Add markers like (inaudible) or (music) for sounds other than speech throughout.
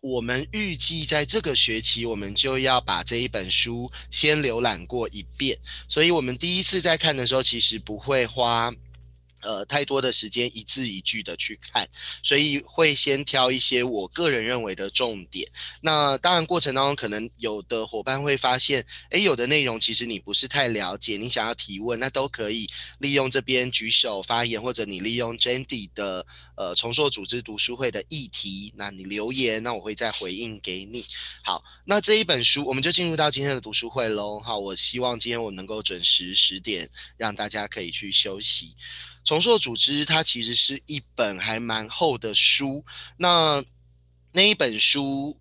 我们预计在这个学期，我们就要把这一本书先浏览过一遍，所以我们第一次在看的时候，其实不会花。呃，太多的时间一字一句的去看，所以会先挑一些我个人认为的重点。那当然过程当中，可能有的伙伴会发现，诶，有的内容其实你不是太了解，你想要提问，那都可以利用这边举手发言，或者你利用 Jandy 的呃重塑组织读书会的议题，那你留言，那我会再回应给你。好，那这一本书我们就进入到今天的读书会喽。好，我希望今天我能够准时十点，让大家可以去休息。重塑组织，它其实是一本还蛮厚的书。那那一本书，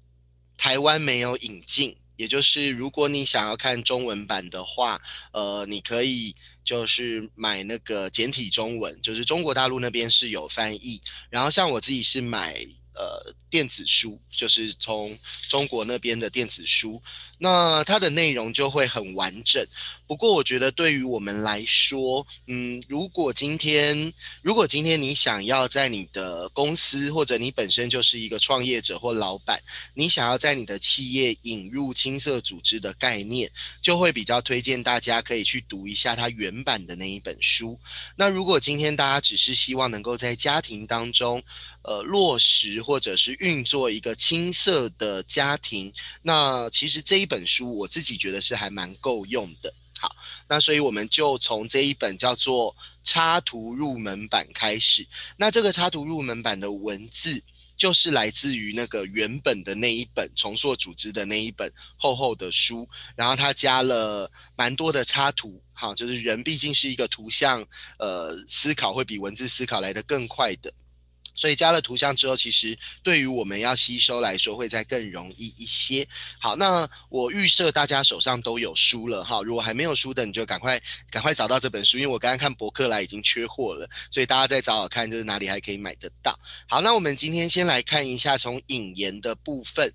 台湾没有引进，也就是如果你想要看中文版的话，呃，你可以就是买那个简体中文，就是中国大陆那边是有翻译。然后像我自己是买。呃，电子书就是从中国那边的电子书，那它的内容就会很完整。不过，我觉得对于我们来说，嗯，如果今天如果今天你想要在你的公司，或者你本身就是一个创业者或老板，你想要在你的企业引入青色组织的概念，就会比较推荐大家可以去读一下它原版的那一本书。那如果今天大家只是希望能够在家庭当中，呃，落实或者是运作一个青涩的家庭，那其实这一本书我自己觉得是还蛮够用的。好，那所以我们就从这一本叫做插图入门版开始。那这个插图入门版的文字就是来自于那个原本的那一本重塑组织的那一本厚厚的书，然后它加了蛮多的插图。好，就是人毕竟是一个图像，呃，思考会比文字思考来得更快的。所以加了图像之后，其实对于我们要吸收来说，会再更容易一些。好，那我预设大家手上都有书了哈，如果还没有书的，你就赶快赶快找到这本书，因为我刚刚看博客来已经缺货了，所以大家再找找看，就是哪里还可以买得到。好，那我们今天先来看一下从引言的部分，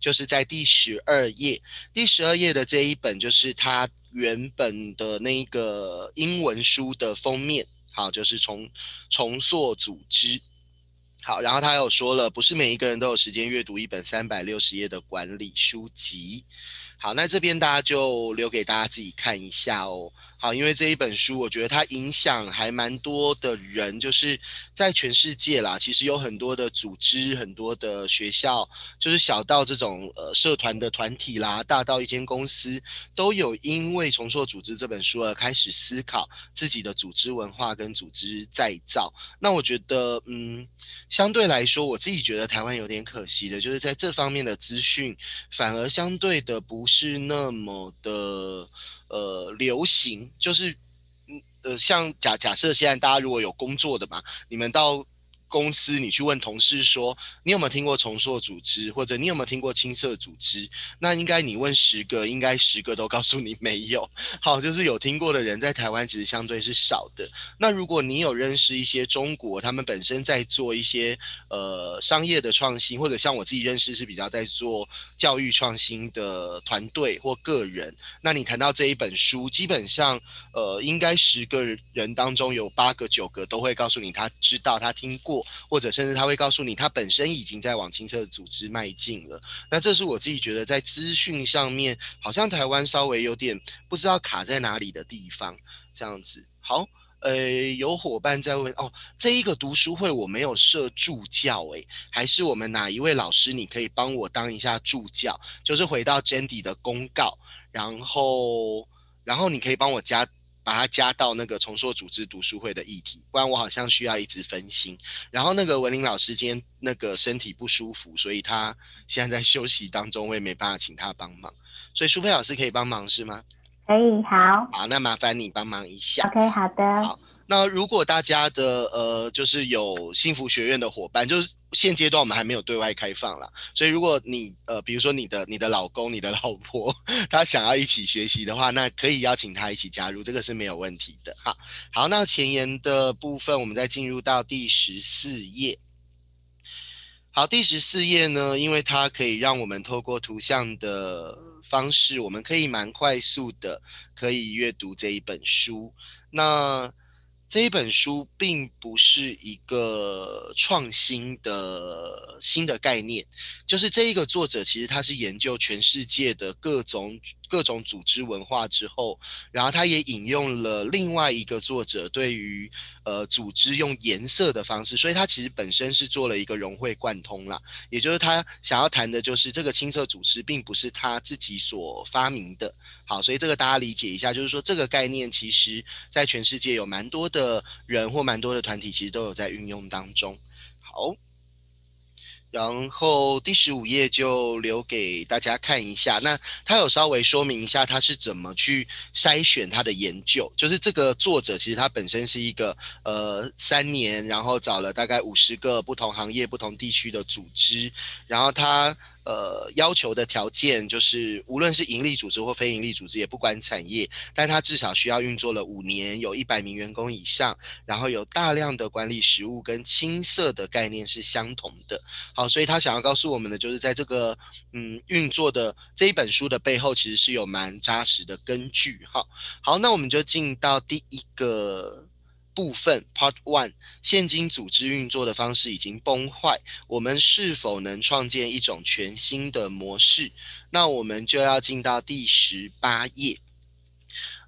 就是在第十二页，第十二页的这一本就是它原本的那个英文书的封面，好，就是重重塑组织。好，然后他又说了，不是每一个人都有时间阅读一本三百六十页的管理书籍。好，那这边大家就留给大家自己看一下哦。好，因为这一本书，我觉得它影响还蛮多的人，就是在全世界啦。其实有很多的组织、很多的学校，就是小到这种呃社团的团体啦，大到一间公司，都有因为《重塑组织》这本书而开始思考自己的组织文化跟组织再造。那我觉得，嗯，相对来说，我自己觉得台湾有点可惜的，就是在这方面的资讯，反而相对的不。是那么的呃流行，就是嗯呃像假假设现在大家如果有工作的嘛，你们到。公司，你去问同事说，你有没有听过重塑组织，或者你有没有听过青色组织？那应该你问十个，应该十个都告诉你没有。好，就是有听过的人在台湾其实相对是少的。那如果你有认识一些中国，他们本身在做一些呃商业的创新，或者像我自己认识是比较在做教育创新的团队或个人，那你谈到这一本书，基本上呃应该十个人当中有八个九个都会告诉你他知道他听过。或者甚至他会告诉你，他本身已经在往青色组织迈进了。那这是我自己觉得在资讯上面，好像台湾稍微有点不知道卡在哪里的地方。这样子，好，呃，有伙伴在问哦，这一个读书会我没有设助教，诶，还是我们哪一位老师，你可以帮我当一下助教？就是回到 Jandy 的公告，然后，然后你可以帮我加。把它加到那个重塑组织读书会的议题，不然我好像需要一直分心。然后那个文林老师今天那个身体不舒服，所以他现在在休息当中，我也没办法请他帮忙。所以苏菲老师可以帮忙是吗？可以，好。好，那麻烦你帮忙一下。OK，好的。好。那如果大家的呃，就是有幸福学院的伙伴，就是现阶段我们还没有对外开放啦，所以如果你呃，比如说你的你的老公、你的老婆，他想要一起学习的话，那可以邀请他一起加入，这个是没有问题的哈。好，那前言的部分，我们再进入到第十四页。好，第十四页呢，因为它可以让我们透过图像的方式，我们可以蛮快速的可以阅读这一本书。那这一本书并不是一个创新的新的概念，就是这一个作者其实他是研究全世界的各种各种组织文化之后，然后他也引用了另外一个作者对于呃组织用颜色的方式，所以他其实本身是做了一个融会贯通啦，也就是他想要谈的就是这个青色组织并不是他自己所发明的，好，所以这个大家理解一下，就是说这个概念其实在全世界有蛮多的。的人或蛮多的团体，其实都有在运用当中。好，然后第十五页就留给大家看一下。那他有稍微说明一下他是怎么去筛选他的研究，就是这个作者其实他本身是一个呃三年，然后找了大概五十个不同行业、不同地区的组织，然后他。呃，要求的条件就是，无论是盈利组织或非盈利组织，也不管产业，但它至少需要运作了五年，有一百名员工以上，然后有大量的管理实务跟青色的概念是相同的。好，所以他想要告诉我们的，就是在这个嗯运作的这一本书的背后，其实是有蛮扎实的根据。哈，好，那我们就进到第一个。部分 Part One，现金组织运作的方式已经崩坏，我们是否能创建一种全新的模式？那我们就要进到第十八页。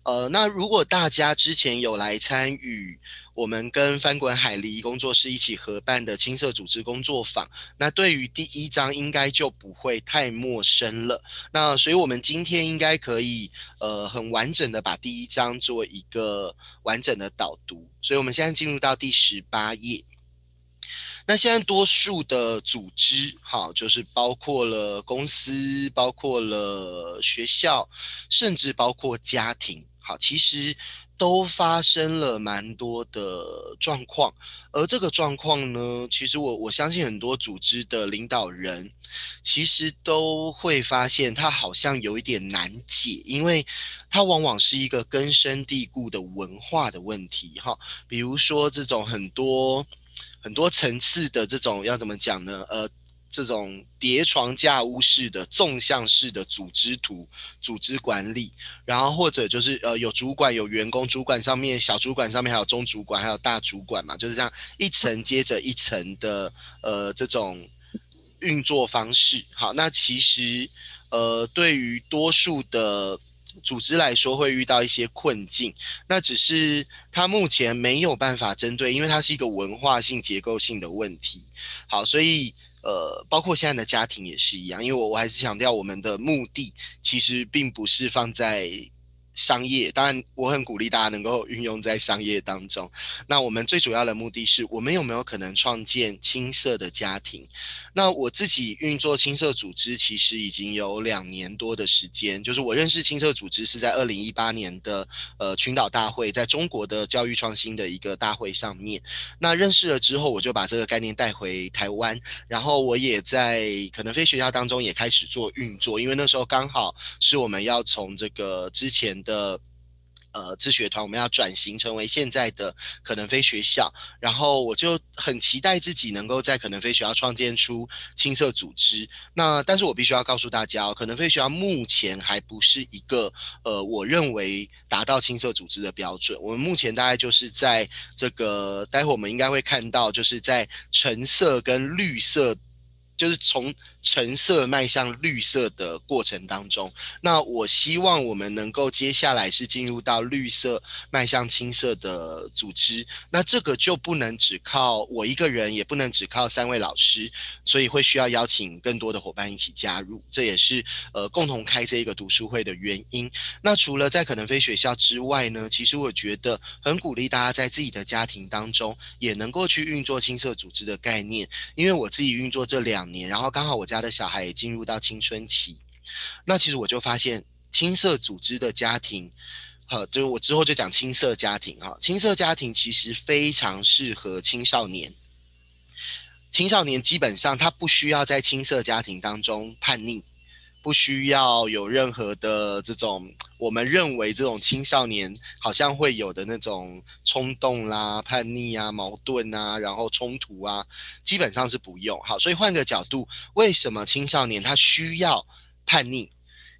呃，那如果大家之前有来参与我们跟翻滚海狸工作室一起合办的青色组织工作坊，那对于第一章应该就不会太陌生了。那所以我们今天应该可以呃很完整的把第一章做一个完整的导读。所以我们现在进入到第十八页。那现在多数的组织，好，就是包括了公司，包括了学校，甚至包括家庭。好，其实都发生了蛮多的状况，而这个状况呢，其实我我相信很多组织的领导人，其实都会发现它好像有一点难解，因为它往往是一个根深蒂固的文化的问题，哈，比如说这种很多很多层次的这种要怎么讲呢？呃。这种叠床架屋式的纵向式的组织图、组织管理，然后或者就是呃有主管、有员工，主管上面小主管上面还有中主管，还有大主管嘛，就是这样一层接着一层的呃这种运作方式。好，那其实呃对于多数的组织来说会遇到一些困境，那只是它目前没有办法针对，因为它是一个文化性结构性的问题。好，所以。呃，包括现在的家庭也是一样，因为我我还是强调，我们的目的其实并不是放在。商业当然，我很鼓励大家能够运用在商业当中。那我们最主要的目的是我们有没有可能创建青色的家庭？那我自己运作青色组织其实已经有两年多的时间。就是我认识青色组织是在二零一八年的呃群岛大会，在中国的教育创新的一个大会上面。那认识了之后，我就把这个概念带回台湾，然后我也在可能非学校当中也开始做运作，因为那时候刚好是我们要从这个之前。的呃自学团，我们要转型成为现在的可能非学校，然后我就很期待自己能够在可能非学校创建出青色组织。那但是我必须要告诉大家，可能非学校目前还不是一个呃我认为达到青色组织的标准。我们目前大概就是在这个，待会我们应该会看到，就是在橙色跟绿色。就是从橙色迈向绿色的过程当中，那我希望我们能够接下来是进入到绿色迈向青色的组织，那这个就不能只靠我一个人，也不能只靠三位老师，所以会需要邀请更多的伙伴一起加入，这也是呃共同开这一个读书会的原因。那除了在可能非学校之外呢，其实我觉得很鼓励大家在自己的家庭当中也能够去运作青色组织的概念，因为我自己运作这两。年，然后刚好我家他的小孩也进入到青春期，那其实我就发现青色组织的家庭，好，就是我之后就讲青色家庭哈，青色家庭其实非常适合青少年，青少年基本上他不需要在青色家庭当中叛逆。不需要有任何的这种，我们认为这种青少年好像会有的那种冲动啦、叛逆啊、矛盾啊，然后冲突啊，基本上是不用。好，所以换个角度，为什么青少年他需要叛逆？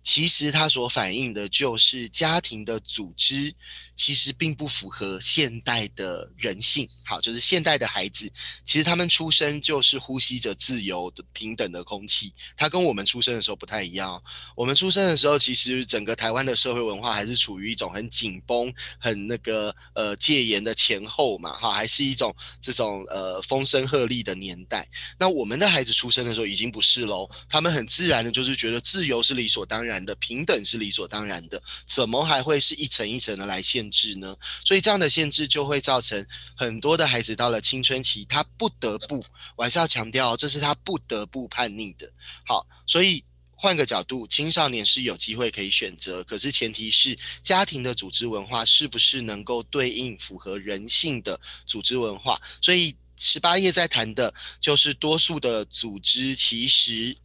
其实它所反映的就是家庭的组织，其实并不符合现代的人性。好，就是现代的孩子，其实他们出生就是呼吸着自由的、平等的空气。他跟我们出生的时候不太一样。我们出生的时候，其实整个台湾的社会文化还是处于一种很紧绷、很那个呃戒严的前后嘛，哈，还是一种这种呃风声鹤唳的年代。那我们的孩子出生的时候已经不是喽，他们很自然的就是觉得自由是理所当然。然的平等是理所当然的，怎么还会是一层一层的来限制呢？所以这样的限制就会造成很多的孩子到了青春期，他不得不，我还是要强调，这是他不得不叛逆的。好，所以换个角度，青少年是有机会可以选择，可是前提是家庭的组织文化是不是能够对应符合人性的组织文化？所以十八页在谈的就是多数的组织其实。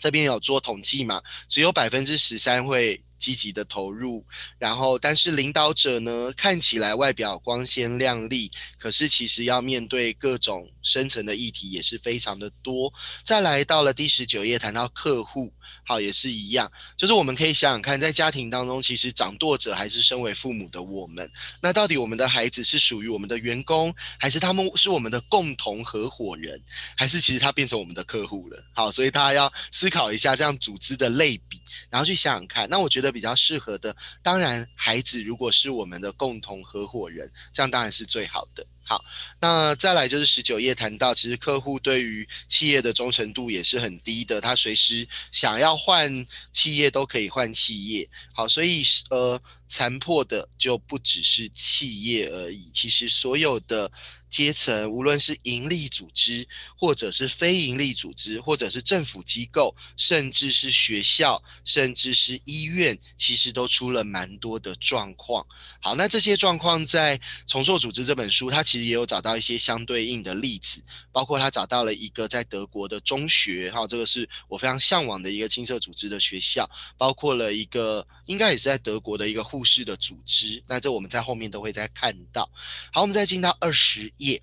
这边有做统计嘛？只有百分之十三会积极的投入，然后但是领导者呢，看起来外表光鲜亮丽，可是其实要面对各种深层的议题也是非常的多。再来到了第十九页，谈到客户。好，也是一样，就是我们可以想想看，在家庭当中，其实掌舵者还是身为父母的我们。那到底我们的孩子是属于我们的员工，还是他们是我们的共同合伙人，还是其实他变成我们的客户了？好，所以大家要思考一下这样组织的类比，然后去想想看。那我觉得比较适合的，当然孩子如果是我们的共同合伙人，这样当然是最好的。好，那再来就是十九页谈到，其实客户对于企业的忠诚度也是很低的，他随时想要换企业都可以换企业。好，所以呃，残破的就不只是企业而已，其实所有的。阶层，无论是盈利组织，或者是非盈利组织，或者是政府机构，甚至是学校，甚至是医院，其实都出了蛮多的状况。好，那这些状况在《重塑组织》这本书，它其实也有找到一些相对应的例子，包括他找到了一个在德国的中学，哈，这个是我非常向往的一个青色组织的学校，包括了一个应该也是在德国的一个护士的组织，那这我们在后面都会再看到。好，我们再进到二十。页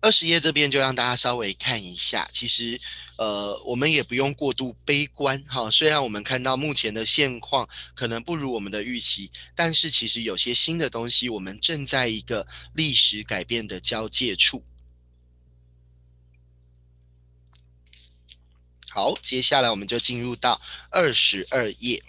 二十页这边就让大家稍微看一下，其实呃我们也不用过度悲观哈。虽然我们看到目前的现况可能不如我们的预期，但是其实有些新的东西，我们正在一个历史改变的交界处。好，接下来我们就进入到二十二页。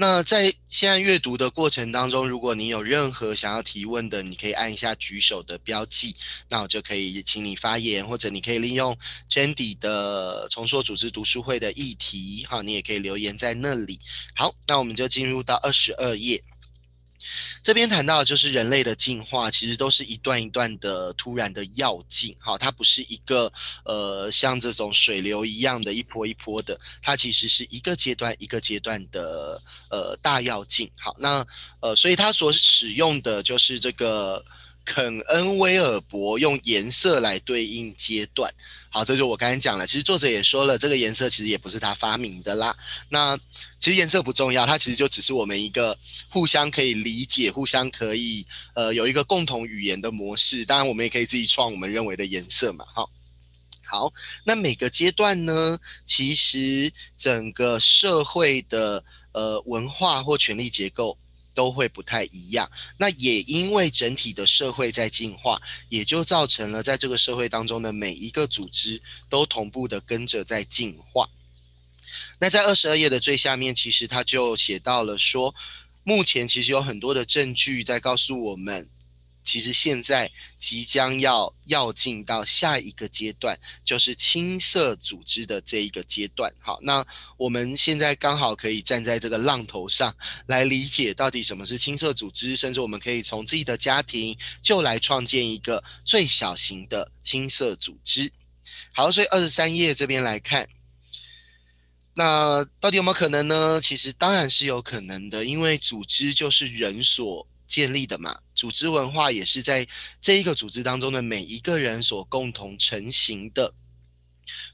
那在现在阅读的过程当中，如果你有任何想要提问的，你可以按一下举手的标记，那我就可以请你发言，或者你可以利用 Jandy 的重塑组织读书会的议题，哈，你也可以留言在那里。好，那我们就进入到二十二页。这边谈到就是人类的进化，其实都是一段一段的突然的要进，好，它不是一个呃像这种水流一样的一波一波的，它其实是一个阶段一个阶段的呃大要进，好，那呃所以它所使用的就是这个。肯恩威尔伯用颜色来对应阶段，好，这就我刚才讲了。其实作者也说了，这个颜色其实也不是他发明的啦。那其实颜色不重要，它其实就只是我们一个互相可以理解、互相可以呃有一个共同语言的模式。当然，我们也可以自己创我们认为的颜色嘛。好，好，那每个阶段呢，其实整个社会的呃文化或权力结构。都会不太一样，那也因为整体的社会在进化，也就造成了在这个社会当中的每一个组织都同步的跟着在进化。那在二十二页的最下面，其实他就写到了说，目前其实有很多的证据在告诉我们。其实现在即将要要进到下一个阶段，就是青色组织的这一个阶段。好，那我们现在刚好可以站在这个浪头上来理解到底什么是青色组织，甚至我们可以从自己的家庭就来创建一个最小型的青色组织。好，所以二十三页这边来看，那到底有没有可能呢？其实当然是有可能的，因为组织就是人所。建立的嘛，组织文化也是在这一个组织当中的每一个人所共同成型的。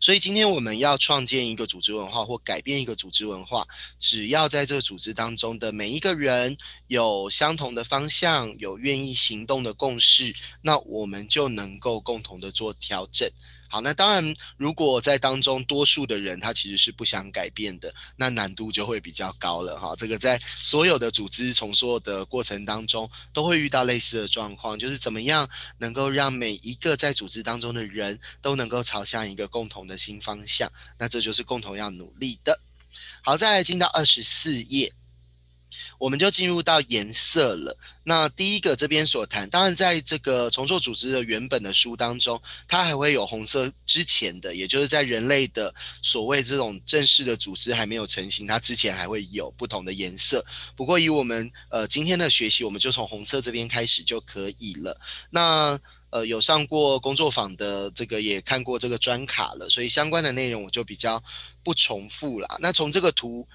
所以今天我们要创建一个组织文化或改变一个组织文化，只要在这个组织当中的每一个人有相同的方向，有愿意行动的共识，那我们就能够共同的做调整。好，那当然，如果在当中多数的人他其实是不想改变的，那难度就会比较高了哈。这个在所有的组织重塑的过程当中，都会遇到类似的状况，就是怎么样能够让每一个在组织当中的人都能够朝向一个共同的新方向，那这就是共同要努力的。好，再来进到二十四页。我们就进入到颜色了。那第一个这边所谈，当然在这个重塑组织的原本的书当中，它还会有红色之前的，也就是在人类的所谓这种正式的组织还没有成型，它之前还会有不同的颜色。不过以我们呃今天的学习，我们就从红色这边开始就可以了。那呃有上过工作坊的这个也看过这个专卡了，所以相关的内容我就比较不重复了。那从这个图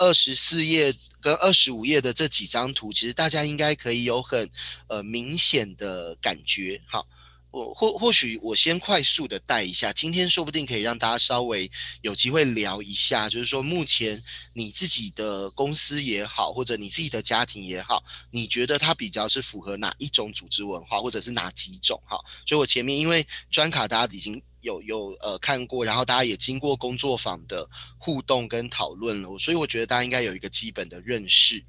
二十四页。跟二十五页的这几张图，其实大家应该可以有很呃明显的感觉。好，我或或许我先快速的带一下，今天说不定可以让大家稍微有机会聊一下，就是说目前你自己的公司也好，或者你自己的家庭也好，你觉得它比较是符合哪一种组织文化，或者是哪几种？哈，所以我前面因为专卡大家已经。有有呃看过，然后大家也经过工作坊的互动跟讨论了，所以我觉得大家应该有一个基本的认识。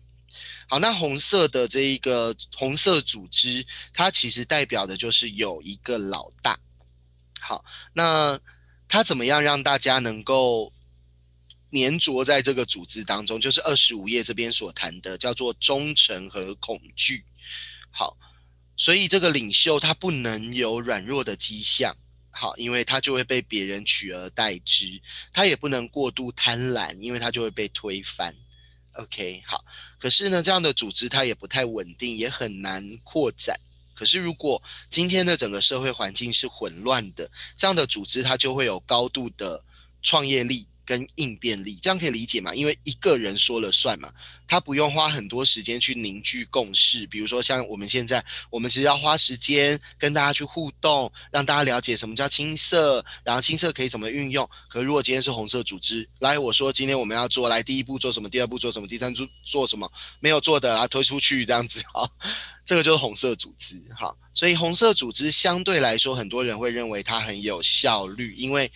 好，那红色的这一个红色组织，它其实代表的就是有一个老大。好，那它怎么样让大家能够粘着在这个组织当中？就是二十五页这边所谈的，叫做忠诚和恐惧。好，所以这个领袖他不能有软弱的迹象。好，因为他就会被别人取而代之，他也不能过度贪婪，因为他就会被推翻。OK，好，可是呢，这样的组织它也不太稳定，也很难扩展。可是如果今天的整个社会环境是混乱的，这样的组织它就会有高度的创业力。跟应变力，这样可以理解吗？因为一个人说了算嘛，他不用花很多时间去凝聚共识。比如说像我们现在，我们其实要花时间跟大家去互动，让大家了解什么叫青色，然后青色可以怎么运用。可如果今天是红色组织，来我说今天我们要做，来第一步做什么，第二步做什么，第三步做什么，没有做的啊推出去这样子啊，(laughs) 这个就是红色组织哈。所以红色组织相对来说，很多人会认为它很有效率，因为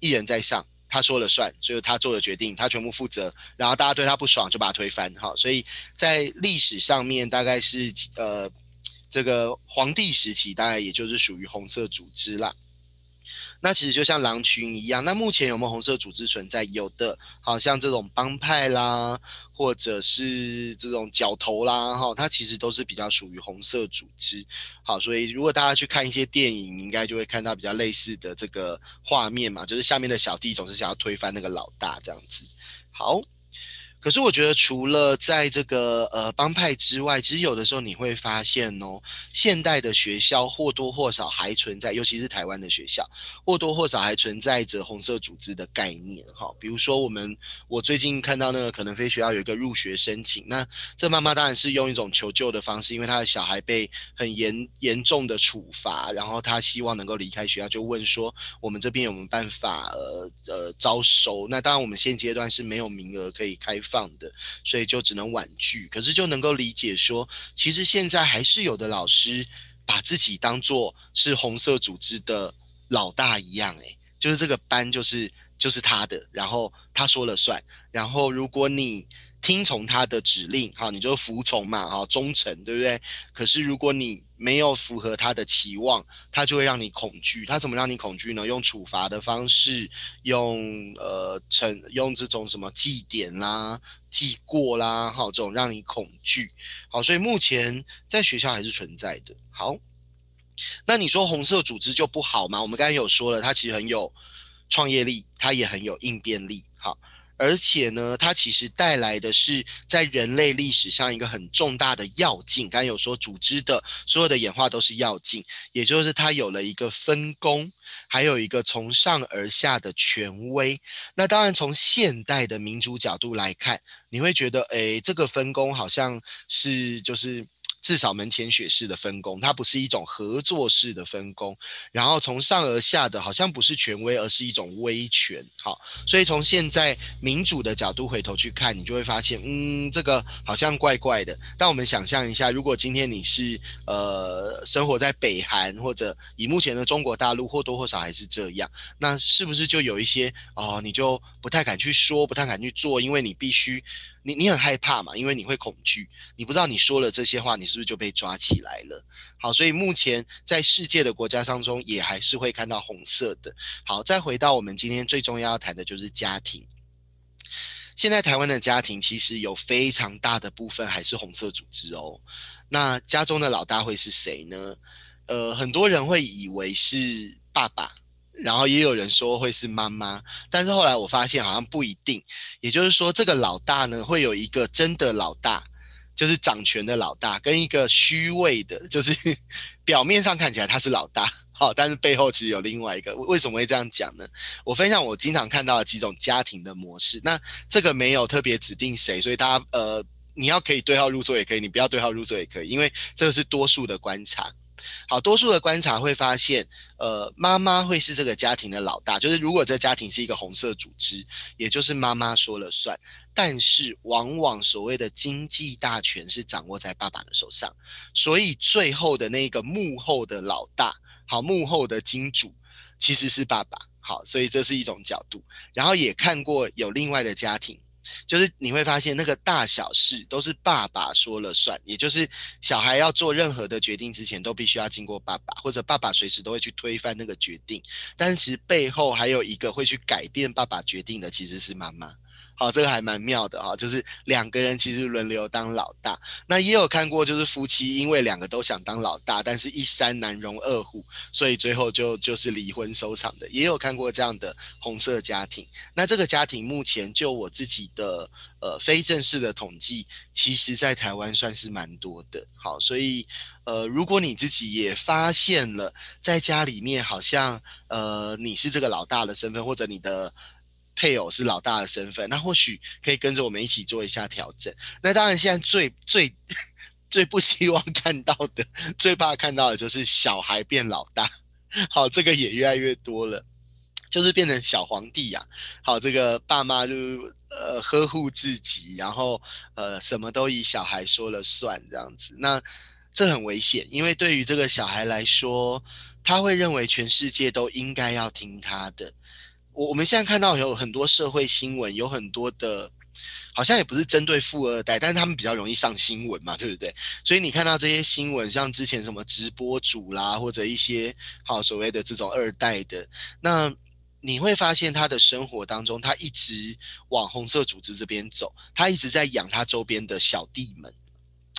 一人在上。他说了算，就是他做的决定，他全部负责。然后大家对他不爽，就把他推翻。好，所以在历史上面，大概是呃这个皇帝时期，大概也就是属于红色组织啦。那其实就像狼群一样。那目前有没有红色组织存在？有的，好像这种帮派啦，或者是这种角头啦，哈，它其实都是比较属于红色组织。好，所以如果大家去看一些电影，应该就会看到比较类似的这个画面嘛，就是下面的小弟总是想要推翻那个老大这样子。好。可是我觉得，除了在这个呃帮派之外，其实有的时候你会发现哦，现代的学校或多或少还存在，尤其是台湾的学校，或多或少还存在着红色组织的概念哈。比如说，我们我最近看到那个可能非学校有一个入学申请，那这妈妈当然是用一种求救的方式，因为她的小孩被很严严重的处罚，然后她希望能够离开学校，就问说我们这边有没有办法呃呃招收？那当然我们现阶段是没有名额可以开。放的，所以就只能婉拒。可是就能够理解说，其实现在还是有的老师把自己当做是红色组织的老大一样，诶，就是这个班就是就是他的，然后他说了算。然后如果你听从他的指令，哈，你就服从嘛，哈，忠诚，对不对？可是如果你没有符合他的期望，他就会让你恐惧。他怎么让你恐惧呢？用处罚的方式，用呃惩，用这种什么记点啦、记过啦，哈，这种让你恐惧。好，所以目前在学校还是存在的。好，那你说红色组织就不好吗？我们刚才有说了，它其实很有创业力，它也很有应变力。好。而且呢，它其实带来的是在人类历史上一个很重大的要进。刚刚有说，组织的所有的演化都是要进，也就是它有了一个分工，还有一个从上而下的权威。那当然，从现代的民主角度来看，你会觉得，哎，这个分工好像是就是至少门前雪式的分工，它不是一种合作式的分工，然后从上而下的好像不是权威，而是一种威权。好，所以从现在民主的角度回头去看，你就会发现，嗯，这个好像怪怪的。但我们想象一下，如果今天你是呃生活在北韩，或者以目前的中国大陆或多或少还是这样，那是不是就有一些哦，你就不太敢去说，不太敢去做，因为你必须。你你很害怕嘛？因为你会恐惧，你不知道你说了这些话，你是不是就被抓起来了？好，所以目前在世界的国家当中，也还是会看到红色的。好，再回到我们今天最重要要谈的就是家庭。现在台湾的家庭其实有非常大的部分还是红色组织哦。那家中的老大会是谁呢？呃，很多人会以为是爸爸。然后也有人说会是妈妈，但是后来我发现好像不一定。也就是说，这个老大呢，会有一个真的老大，就是掌权的老大，跟一个虚位的，就是 (laughs) 表面上看起来他是老大，好，但是背后其实有另外一个。为什么会这样讲呢？我分享我经常看到的几种家庭的模式。那这个没有特别指定谁，所以大家呃，你要可以对号入座也可以，你不要对号入座也可以，因为这个是多数的观察。好多数的观察会发现，呃，妈妈会是这个家庭的老大，就是如果这家庭是一个红色组织，也就是妈妈说了算。但是往往所谓的经济大权是掌握在爸爸的手上，所以最后的那个幕后的老大，好，幕后的金主其实是爸爸。好，所以这是一种角度。然后也看过有另外的家庭。就是你会发现，那个大小事都是爸爸说了算，也就是小孩要做任何的决定之前，都必须要经过爸爸，或者爸爸随时都会去推翻那个决定。但是其实背后还有一个会去改变爸爸决定的，其实是妈妈。好，这个还蛮妙的哈，就是两个人其实轮流当老大。那也有看过，就是夫妻因为两个都想当老大，但是一山难容二虎，所以最后就就是离婚收场的。也有看过这样的红色家庭。那这个家庭目前就我自己的呃非正式的统计，其实在台湾算是蛮多的。好，所以呃如果你自己也发现了在家里面好像呃你是这个老大的身份，或者你的。配偶是老大的身份，那或许可以跟着我们一起做一下调整。那当然，现在最最 (laughs) 最不希望看到的、最怕看到的就是小孩变老大。好，这个也越来越多了，就是变成小皇帝呀。好，这个爸妈就呃呵护自己，然后呃什么都以小孩说了算这样子。那这很危险，因为对于这个小孩来说，他会认为全世界都应该要听他的。我我们现在看到有很多社会新闻，有很多的，好像也不是针对富二代，但是他们比较容易上新闻嘛，对不对？所以你看到这些新闻，像之前什么直播主啦，或者一些好所谓的这种二代的，那你会发现他的生活当中，他一直往红色组织这边走，他一直在养他周边的小弟们。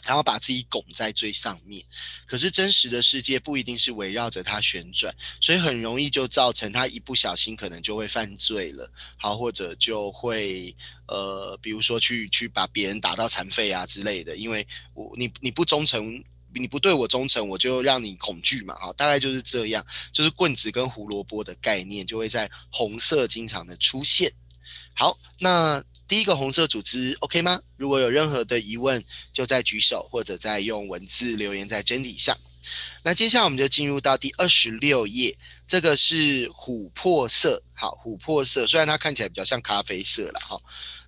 然后把自己拱在最上面，可是真实的世界不一定是围绕着他旋转，所以很容易就造成他一不小心可能就会犯罪了，好或者就会呃，比如说去去把别人打到残废啊之类的，因为我你你不忠诚，你不对我忠诚，我就让你恐惧嘛，好，大概就是这样，就是棍子跟胡萝卜的概念就会在红色经常的出现。好，那。第一个红色组织，OK 吗？如果有任何的疑问，就在举手或者在用文字留言在真理上。那接下来我们就进入到第二十六页，这个是琥珀色。好，琥珀色虽然它看起来比较像咖啡色了，哈。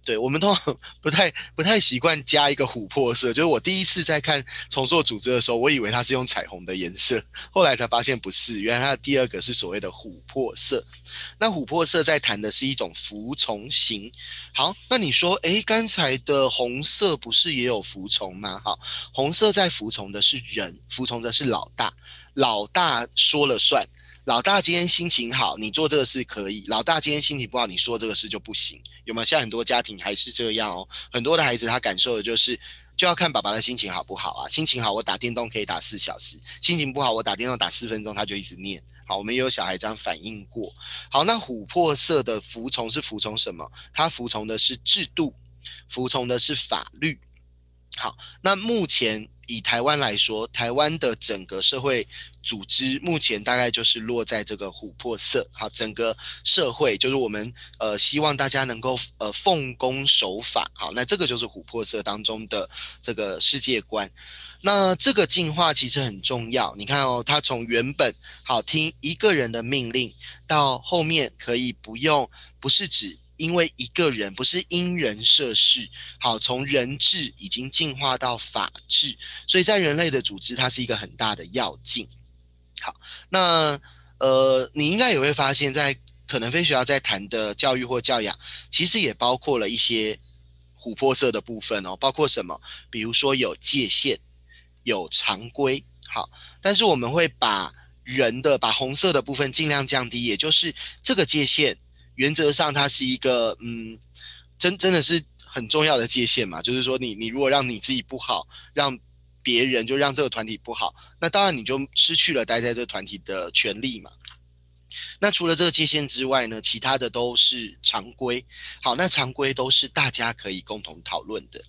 对我们通常 (laughs) 不太不太习惯加一个琥珀色，就是我第一次在看重塑组织的时候，我以为它是用彩虹的颜色，后来才发现不是，原来它的第二个是所谓的琥珀色。那琥珀色在谈的是一种服从型。好，那你说，诶，刚才的红色不是也有服从吗？好，红色在服从的是人，服从的是老大，老大说了算。老大今天心情好，你做这个事可以；老大今天心情不好，你说这个事就不行，有没有？现在很多家庭还是这样哦。很多的孩子他感受的就是，就要看爸爸的心情好不好啊。心情好，我打电动可以打四小时；心情不好，我打电动打四分钟，他就一直念。好，我们也有小孩这样反应过。好，那琥珀色的服从是服从什么？他服从的是制度，服从的是法律。好，那目前以台湾来说，台湾的整个社会组织目前大概就是落在这个琥珀色。好，整个社会就是我们呃希望大家能够呃奉公守法。好，那这个就是琥珀色当中的这个世界观。那这个进化其实很重要。你看哦，它从原本好听一个人的命令，到后面可以不用，不是指。因为一个人不是因人设事，好，从人治已经进化到法治，所以在人类的组织，它是一个很大的要进。好，那呃，你应该也会发现，在可能非学校在谈的教育或教养，其实也包括了一些琥珀色的部分哦，包括什么？比如说有界限，有常规。好，但是我们会把人的把红色的部分尽量降低，也就是这个界限。原则上，它是一个嗯，真真的是很重要的界限嘛。就是说，你你如果让你自己不好，让别人就让这个团体不好，那当然你就失去了待在这个团体的权利嘛。那除了这个界限之外呢，其他的都是常规。好，那常规都是大家可以共同讨论的，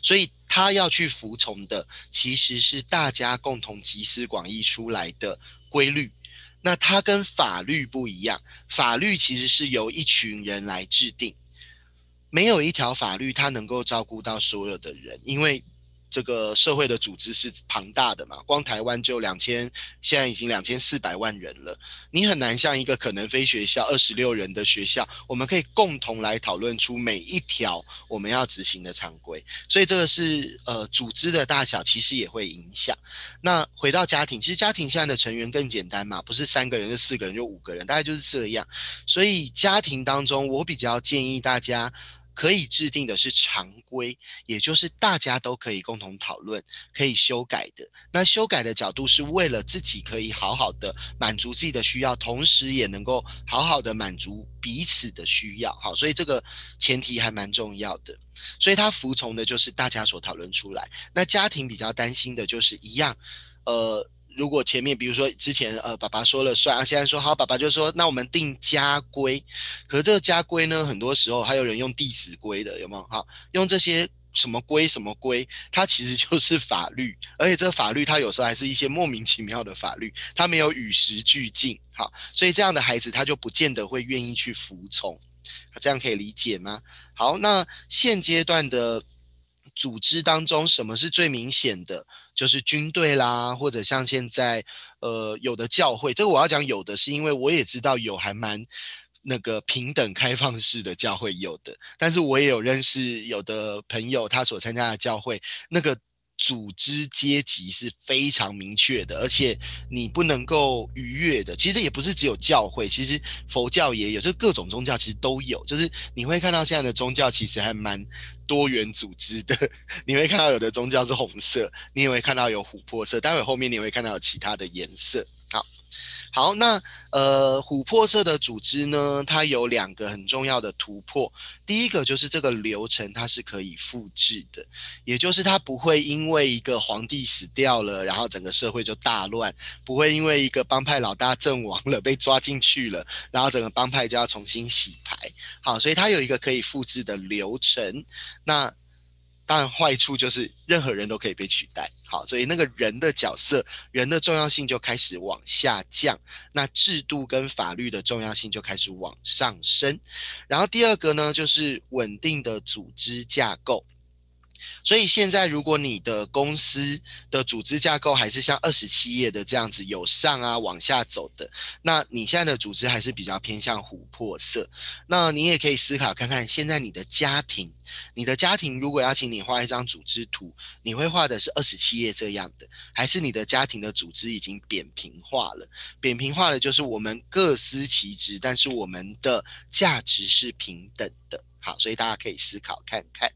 所以他要去服从的，其实是大家共同集思广益出来的规律。那它跟法律不一样，法律其实是由一群人来制定，没有一条法律它能够照顾到所有的人，因为。这个社会的组织是庞大的嘛？光台湾就两千，现在已经两千四百万人了。你很难像一个可能非学校二十六人的学校，我们可以共同来讨论出每一条我们要执行的常规。所以这个是呃组织的大小其实也会影响。那回到家庭，其实家庭现在的成员更简单嘛，不是三个人就四个人就五个人，大概就是这样。所以家庭当中，我比较建议大家。可以制定的是常规，也就是大家都可以共同讨论、可以修改的。那修改的角度是为了自己可以好好的满足自己的需要，同时也能够好好的满足彼此的需要。好，所以这个前提还蛮重要的。所以他服从的就是大家所讨论出来。那家庭比较担心的就是一样，呃。如果前面比如说之前呃爸爸说了算啊，现在说好，爸爸就说那我们定家规。可是这个家规呢，很多时候还有人用弟子规的，有没有？好，用这些什么规什么规，它其实就是法律，而且这个法律它有时候还是一些莫名其妙的法律，它没有与时俱进。好，所以这样的孩子他就不见得会愿意去服从。这样可以理解吗？好，那现阶段的。组织当中，什么是最明显的？就是军队啦，或者像现在，呃，有的教会。这个我要讲有的，是因为我也知道有还蛮那个平等开放式的教会有的，但是我也有认识有的朋友，他所参加的教会那个。组织阶级是非常明确的，而且你不能够逾越的。其实也不是只有教会，其实佛教也有，就各种宗教其实都有。就是你会看到现在的宗教其实还蛮多元组织的。(laughs) 你会看到有的宗教是红色，你也会看到有琥珀色，待会后面你会看到有其他的颜色。好。好，那呃，琥珀色的组织呢，它有两个很重要的突破。第一个就是这个流程它是可以复制的，也就是它不会因为一个皇帝死掉了，然后整个社会就大乱；不会因为一个帮派老大阵亡了，被抓进去了，然后整个帮派就要重新洗牌。好，所以它有一个可以复制的流程。那当然，坏处就是任何人都可以被取代。好，所以那个人的角色、人的重要性就开始往下降，那制度跟法律的重要性就开始往上升。然后第二个呢，就是稳定的组织架构。所以现在，如果你的公司的组织架构还是像二十七页的这样子，有上啊往下走的，那你现在的组织还是比较偏向琥珀色。那你也可以思考看看，现在你的家庭，你的家庭如果要请你画一张组织图，你会画的是二十七页这样的，还是你的家庭的组织已经扁平化了？扁平化的就是我们各司其职，但是我们的价值是平等的。好，所以大家可以思考看看。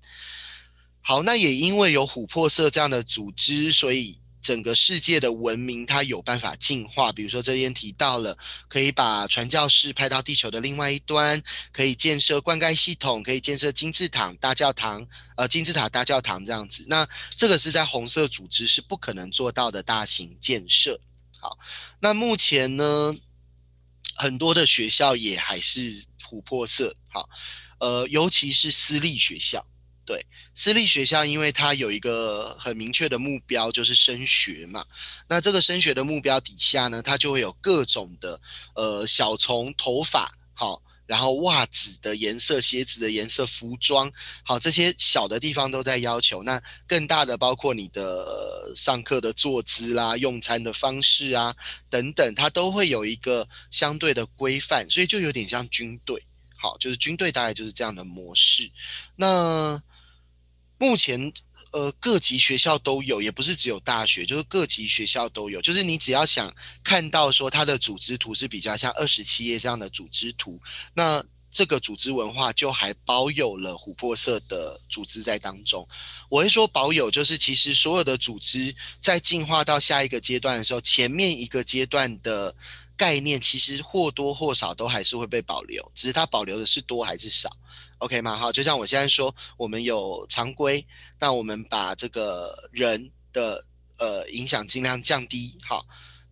好，那也因为有琥珀色这样的组织，所以整个世界的文明它有办法进化。比如说这边提到了，可以把传教士派到地球的另外一端，可以建设灌溉系统，可以建设金字塔大教堂，呃，金字塔大教堂这样子。那这个是在红色组织是不可能做到的大型建设。好，那目前呢，很多的学校也还是琥珀色。好，呃，尤其是私立学校。对，私立学校因为它有一个很明确的目标，就是升学嘛。那这个升学的目标底下呢，它就会有各种的呃小虫头发好。然后袜子的颜色、鞋子的颜色、服装，好，这些小的地方都在要求。那更大的包括你的上课的坐姿啦、用餐的方式啊等等，它都会有一个相对的规范，所以就有点像军队。好，就是军队大概就是这样的模式。那目前。呃，各级学校都有，也不是只有大学，就是各级学校都有。就是你只要想看到说它的组织图是比较像二十七页这样的组织图，那这个组织文化就还保有了琥珀色的组织在当中。我会说保有，就是其实所有的组织在进化到下一个阶段的时候，前面一个阶段的概念其实或多或少都还是会被保留，只是它保留的是多还是少。OK 吗？好，就像我现在说，我们有常规，那我们把这个人的呃影响尽量降低。好，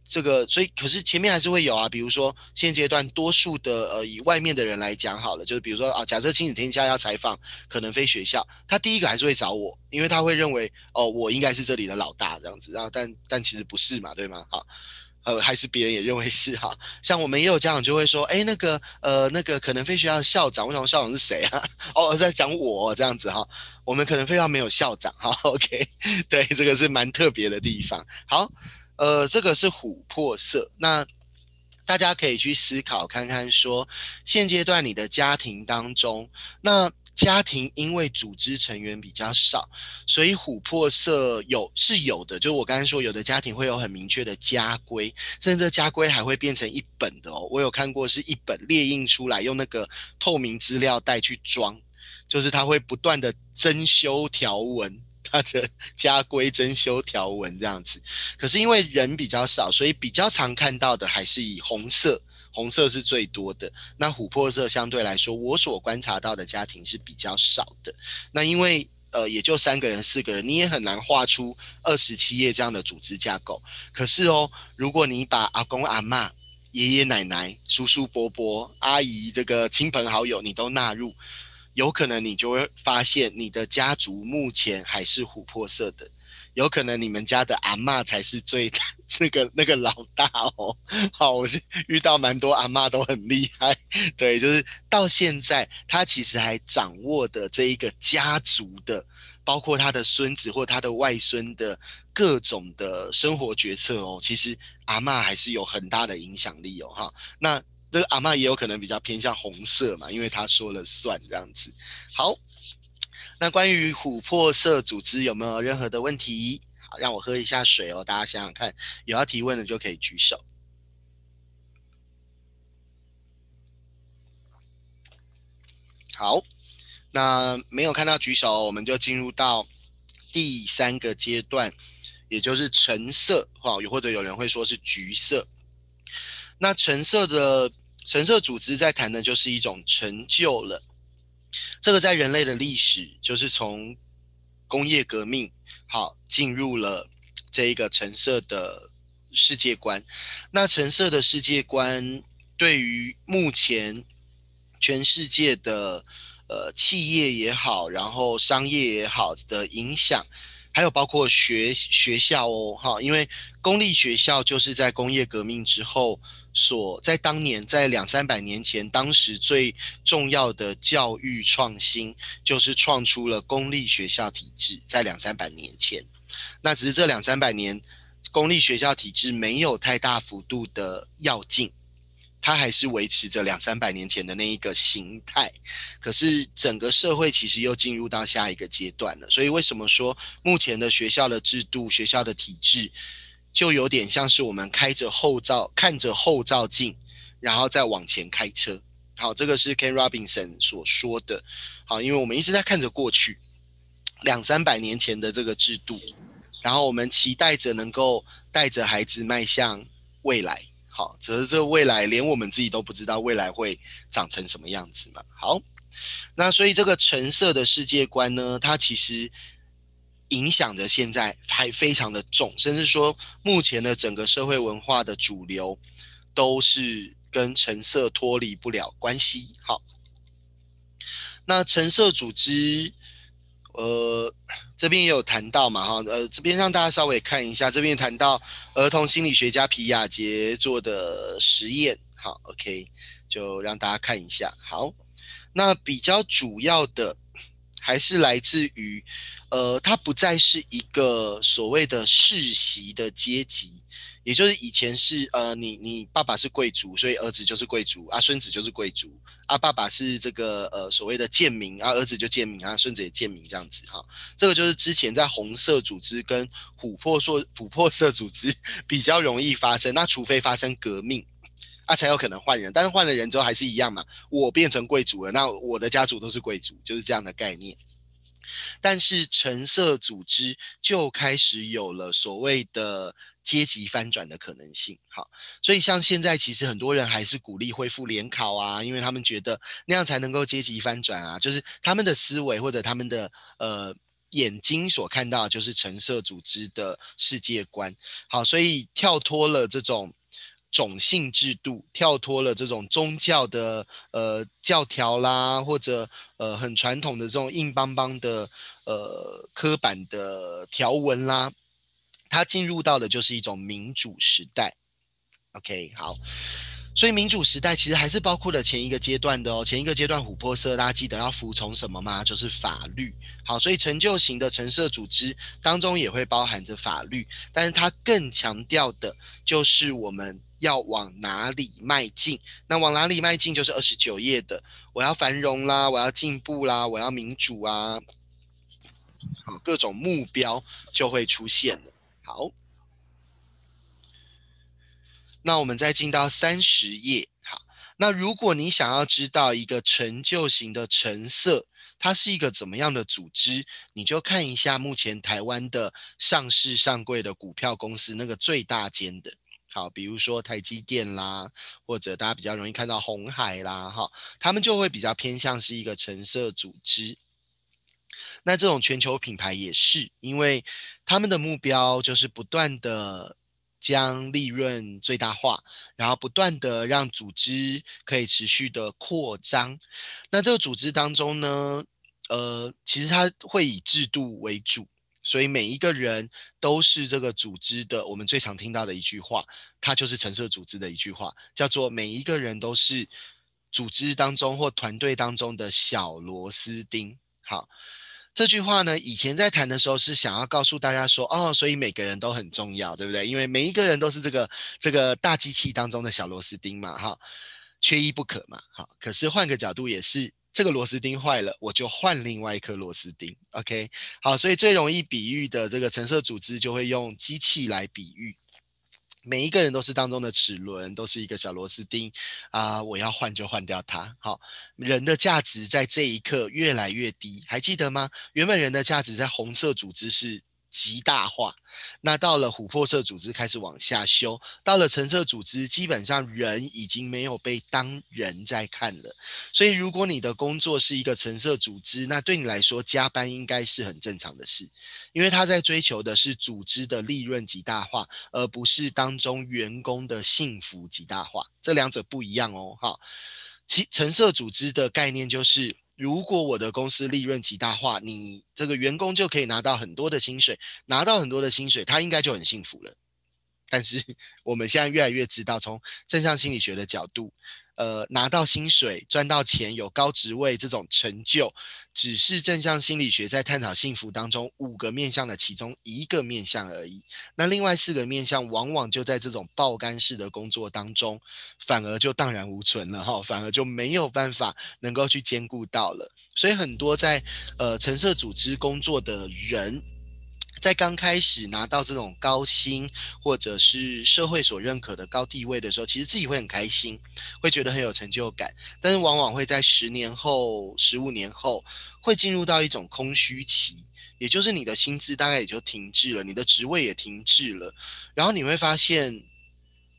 这个所以可是前面还是会有啊，比如说现阶段多数的呃以外面的人来讲好了，就是比如说啊，假设亲子天下要采访可能非学校，他第一个还是会找我，因为他会认为哦我应该是这里的老大这样子，然后但但其实不是嘛，对吗？好。呃，还是别人也认为是哈，像我们也有家长就会说，哎，那个，呃，那个可能非学校的校长，我想校长是谁啊？(laughs) 哦，在讲我这样子哈，我们可能非校没有校长哈，OK，(laughs) 对，这个是蛮特别的地方。好，呃，这个是琥珀色，那大家可以去思考看看，说现阶段你的家庭当中，那。家庭因为组织成员比较少，所以琥珀色有是有的。就我刚才说，有的家庭会有很明确的家规，甚至家规还会变成一本的哦。我有看过是一本列印出来，用那个透明资料袋去装，就是它会不断的增修条文，它的 (laughs) 家规增修条文这样子。可是因为人比较少，所以比较常看到的还是以红色。红色是最多的，那琥珀色相对来说，我所观察到的家庭是比较少的。那因为呃，也就三个人、四个人，你也很难画出二十七页这样的组织架构。可是哦，如果你把阿公阿妈、爷爷奶奶、叔叔伯伯、阿姨这个亲朋好友你都纳入，有可能你就会发现你的家族目前还是琥珀色的。有可能你们家的阿妈才是最 (laughs) 那个那个老大哦。(laughs) 好，我遇到蛮多阿妈都很厉害，(laughs) 对，就是到现在他其实还掌握的这一个家族的，包括他的孙子或他的外孙的各种的生活决策哦。其实阿妈还是有很大的影响力哦。哈，那这个阿妈也有可能比较偏向红色嘛，因为他说了算这样子。好。那关于琥珀色组织有没有任何的问题？好，让我喝一下水哦。大家想想看，有要提问的就可以举手。好，那没有看到举手，我们就进入到第三个阶段，也就是橙色，哈，或者有人会说是橘色。那橙色的橙色组织在谈的就是一种成就了。这个在人类的历史，就是从工业革命好进入了这一个橙色的世界观。那橙色的世界观对于目前全世界的呃企业也好，然后商业也好的影响。还有包括学学校哦，哈，因为公立学校就是在工业革命之后所在当年在两三百年前，当时最重要的教育创新就是创出了公立学校体制，在两三百年前，那只是这两三百年公立学校体制没有太大幅度的要进。它还是维持着两三百年前的那一个形态，可是整个社会其实又进入到下一个阶段了。所以为什么说目前的学校的制度、学校的体制，就有点像是我们开着后照、看着后照镜，然后再往前开车。好，这个是 Ken Robinson 所说的。好，因为我们一直在看着过去两三百年前的这个制度，然后我们期待着能够带着孩子迈向未来。好，只是这未来连我们自己都不知道未来会长成什么样子嘛。好，那所以这个橙色的世界观呢，它其实影响着现在还非常的重，甚至说目前的整个社会文化的主流都是跟橙色脱离不了关系。好，那橙色组织，呃，这边也有谈到嘛，哈，呃，这边让大家稍微看一下，这边谈到儿童心理学家皮亚杰做的实验，好，OK，就让大家看一下。好，那比较主要的还是来自于，呃，它不再是一个所谓的世袭的阶级。也就是以前是呃，你你爸爸是贵族，所以儿子就是贵族啊，孙子就是贵族啊。爸爸是这个呃所谓的贱民啊，儿子就贱民啊，孙子也贱民这样子哈。这个就是之前在红色组织跟琥珀色琥珀色组织 (laughs) 比较容易发生。那除非发生革命啊，才有可能换人。但是换了人之后还是一样嘛，我变成贵族了，那我的家族都是贵族，就是这样的概念。但是橙色组织就开始有了所谓的。阶级翻转的可能性，好，所以像现在其实很多人还是鼓励恢复联考啊，因为他们觉得那样才能够阶级翻转啊，就是他们的思维或者他们的呃眼睛所看到就是橙色组织的世界观，好，所以跳脱了这种种姓制度，跳脱了这种宗教的呃教条啦，或者呃很传统的这种硬邦邦的呃刻板的条文啦。它进入到的就是一种民主时代，OK，好，所以民主时代其实还是包括了前一个阶段的哦。前一个阶段琥珀色，大家记得要服从什么吗？就是法律。好，所以成就型的橙色组织当中也会包含着法律，但是它更强调的就是我们要往哪里迈进。那往哪里迈进？就是二十九页的，我要繁荣啦，我要进步啦，我要民主啊，好，各种目标就会出现了。好，那我们再进到三十页。好，那如果你想要知道一个成就型的橙色，它是一个怎么样的组织，你就看一下目前台湾的上市上柜的股票公司那个最大间的。好，比如说台积电啦，或者大家比较容易看到红海啦，哈，他们就会比较偏向是一个橙色组织。那这种全球品牌也是，因为他们的目标就是不断的将利润最大化，然后不断的让组织可以持续的扩张。那这个组织当中呢，呃，其实它会以制度为主，所以每一个人都是这个组织的。我们最常听到的一句话，它就是橙色组织的一句话，叫做每一个人都是组织当中或团队当中的小螺丝钉。好。这句话呢，以前在谈的时候是想要告诉大家说，哦，所以每个人都很重要，对不对？因为每一个人都是这个这个大机器当中的小螺丝钉嘛，哈，缺一不可嘛，好。可是换个角度也是，这个螺丝钉坏了，我就换另外一颗螺丝钉，OK？好，所以最容易比喻的这个橙色组织就会用机器来比喻。每一个人都是当中的齿轮，都是一个小螺丝钉啊！我要换就换掉它。好，人的价值在这一刻越来越低，还记得吗？原本人的价值在红色组织是。极大化，那到了琥珀色组织开始往下修，到了橙色组织，基本上人已经没有被当人在看了。所以，如果你的工作是一个橙色组织，那对你来说加班应该是很正常的事，因为他在追求的是组织的利润极大化，而不是当中员工的幸福极大化。这两者不一样哦，哈。其橙色组织的概念就是。如果我的公司利润极大化，你这个员工就可以拿到很多的薪水，拿到很多的薪水，他应该就很幸福了。但是 (laughs) 我们现在越来越知道，从正向心理学的角度。呃，拿到薪水、赚到钱、有高职位这种成就，只是正向心理学在探讨幸福当中五个面向的其中一个面向而已。那另外四个面向，往往就在这种爆肝式的工作当中，反而就荡然无存了哈，反而就没有办法能够去兼顾到了。所以很多在呃橙色组织工作的人。在刚开始拿到这种高薪或者是社会所认可的高地位的时候，其实自己会很开心，会觉得很有成就感。但是往往会在十年后、十五年后，会进入到一种空虚期，也就是你的薪资大概也就停滞了，你的职位也停滞了。然后你会发现，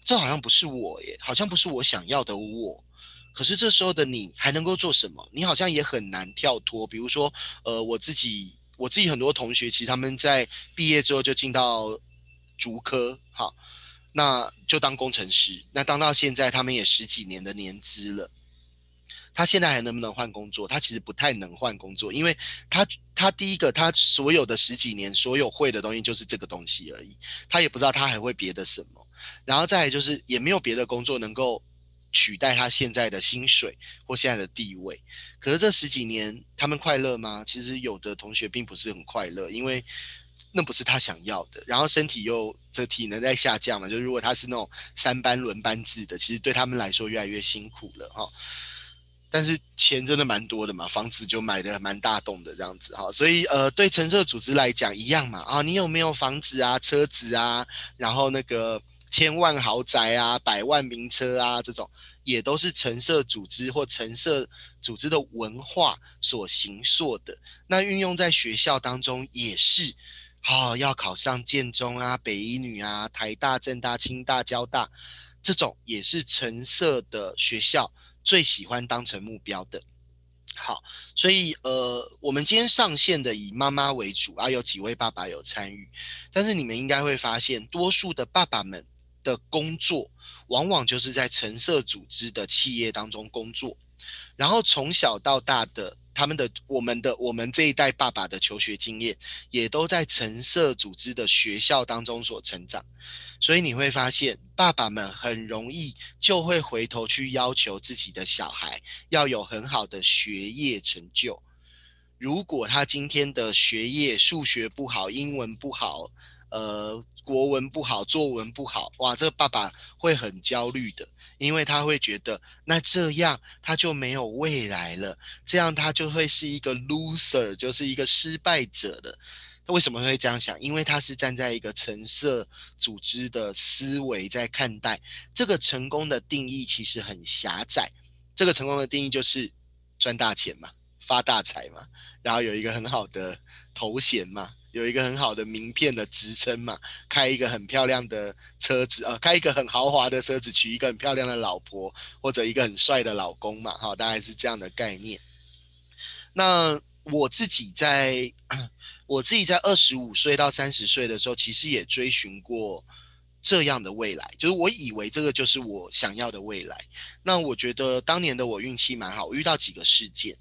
这好像不是我耶，好像不是我想要的我。可是这时候的你还能够做什么？你好像也很难跳脱。比如说，呃，我自己。我自己很多同学，其实他们在毕业之后就进到竹科，好，那就当工程师。那当到现在，他们也十几年的年资了。他现在还能不能换工作？他其实不太能换工作，因为他他第一个他所有的十几年所有会的东西就是这个东西而已，他也不知道他还会别的什么。然后再来就是也没有别的工作能够取代他现在的薪水或现在的地位。可是这十几年他们快乐吗？其实有的同学并不是很快乐，因为那不是他想要的。然后身体又这体能在下降嘛，就如果他是那种三班轮班制的，其实对他们来说越来越辛苦了哈。但是钱真的蛮多的嘛，房子就买的蛮大栋的这样子哈，所以呃，对橙色组织来讲一样嘛啊，你有没有房子啊、车子啊，然后那个千万豪宅啊、百万名车啊这种，也都是橙色组织或橙色组织的文化所形塑的。那运用在学校当中也是，啊，要考上建中啊、北一女啊、台大、政大、清大、交大，这种也是橙色的学校。最喜欢当成目标的，好，所以呃，我们今天上线的以妈妈为主啊，有几位爸爸有参与，但是你们应该会发现，多数的爸爸们的工作，往往就是在橙色组织的企业当中工作，然后从小到大的。他们的、我们的、我们这一代爸爸的求学经验，也都在橙色组织的学校当中所成长，所以你会发现，爸爸们很容易就会回头去要求自己的小孩要有很好的学业成就。如果他今天的学业数学不好，英文不好，呃。国文不好，作文不好，哇，这个爸爸会很焦虑的，因为他会觉得，那这样他就没有未来了，这样他就会是一个 loser，就是一个失败者的。他为什么会这样想？因为他是站在一个橙色组织的思维在看待这个成功的定义，其实很狭窄。这个成功的定义就是赚大钱嘛，发大财嘛，然后有一个很好的头衔嘛。有一个很好的名片的职称嘛，开一个很漂亮的车子啊，开一个很豪华的车子，娶一个很漂亮的老婆或者一个很帅的老公嘛，哈，大概是这样的概念。那我自己在 (clears throat) 我自己在二十五岁到三十岁的时候，其实也追寻过这样的未来，就是我以为这个就是我想要的未来。那我觉得当年的我运气蛮好，我遇到几个事件，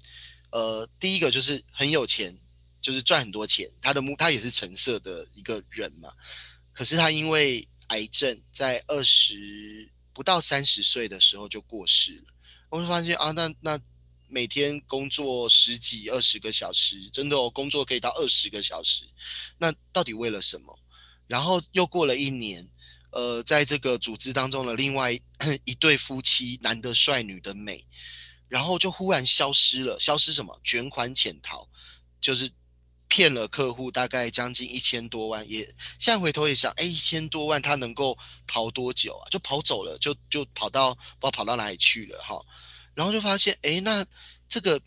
呃，第一个就是很有钱。就是赚很多钱，他的目他也是橙色的一个人嘛，可是他因为癌症，在二十不到三十岁的时候就过世了。我就发现啊，那那每天工作十几二十个小时，真的哦，工作可以到二十个小时，那到底为了什么？然后又过了一年，呃，在这个组织当中的另外一对夫妻，男的帅，女的美，然后就忽然消失了，消失什么？卷款潜逃，就是。骗了客户大概将近一千多万，也现在回头也想，哎，一千多万他能够逃多久啊？就跑走了，就就跑到不知道跑到哪里去了哈。然后就发现，哎，那这个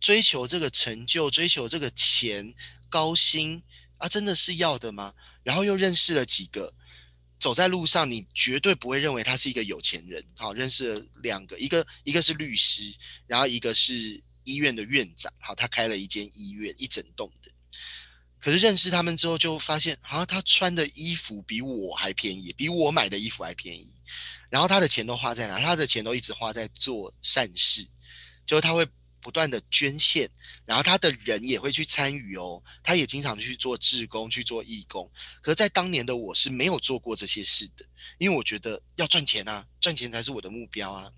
追求这个成就，追求这个钱高薪啊，真的是要的吗？然后又认识了几个，走在路上你绝对不会认为他是一个有钱人。好，认识了两个，一个一个是律师，然后一个是医院的院长。好，他开了一间医院，一整栋的。可是认识他们之后，就发现好像他穿的衣服比我还便宜，比我买的衣服还便宜。然后他的钱都花在哪？他的钱都一直花在做善事，就他会不断的捐献，然后他的人也会去参与哦。他也经常去做志工，去做义工。可是，在当年的我是没有做过这些事的，因为我觉得要赚钱啊，赚钱才是我的目标啊。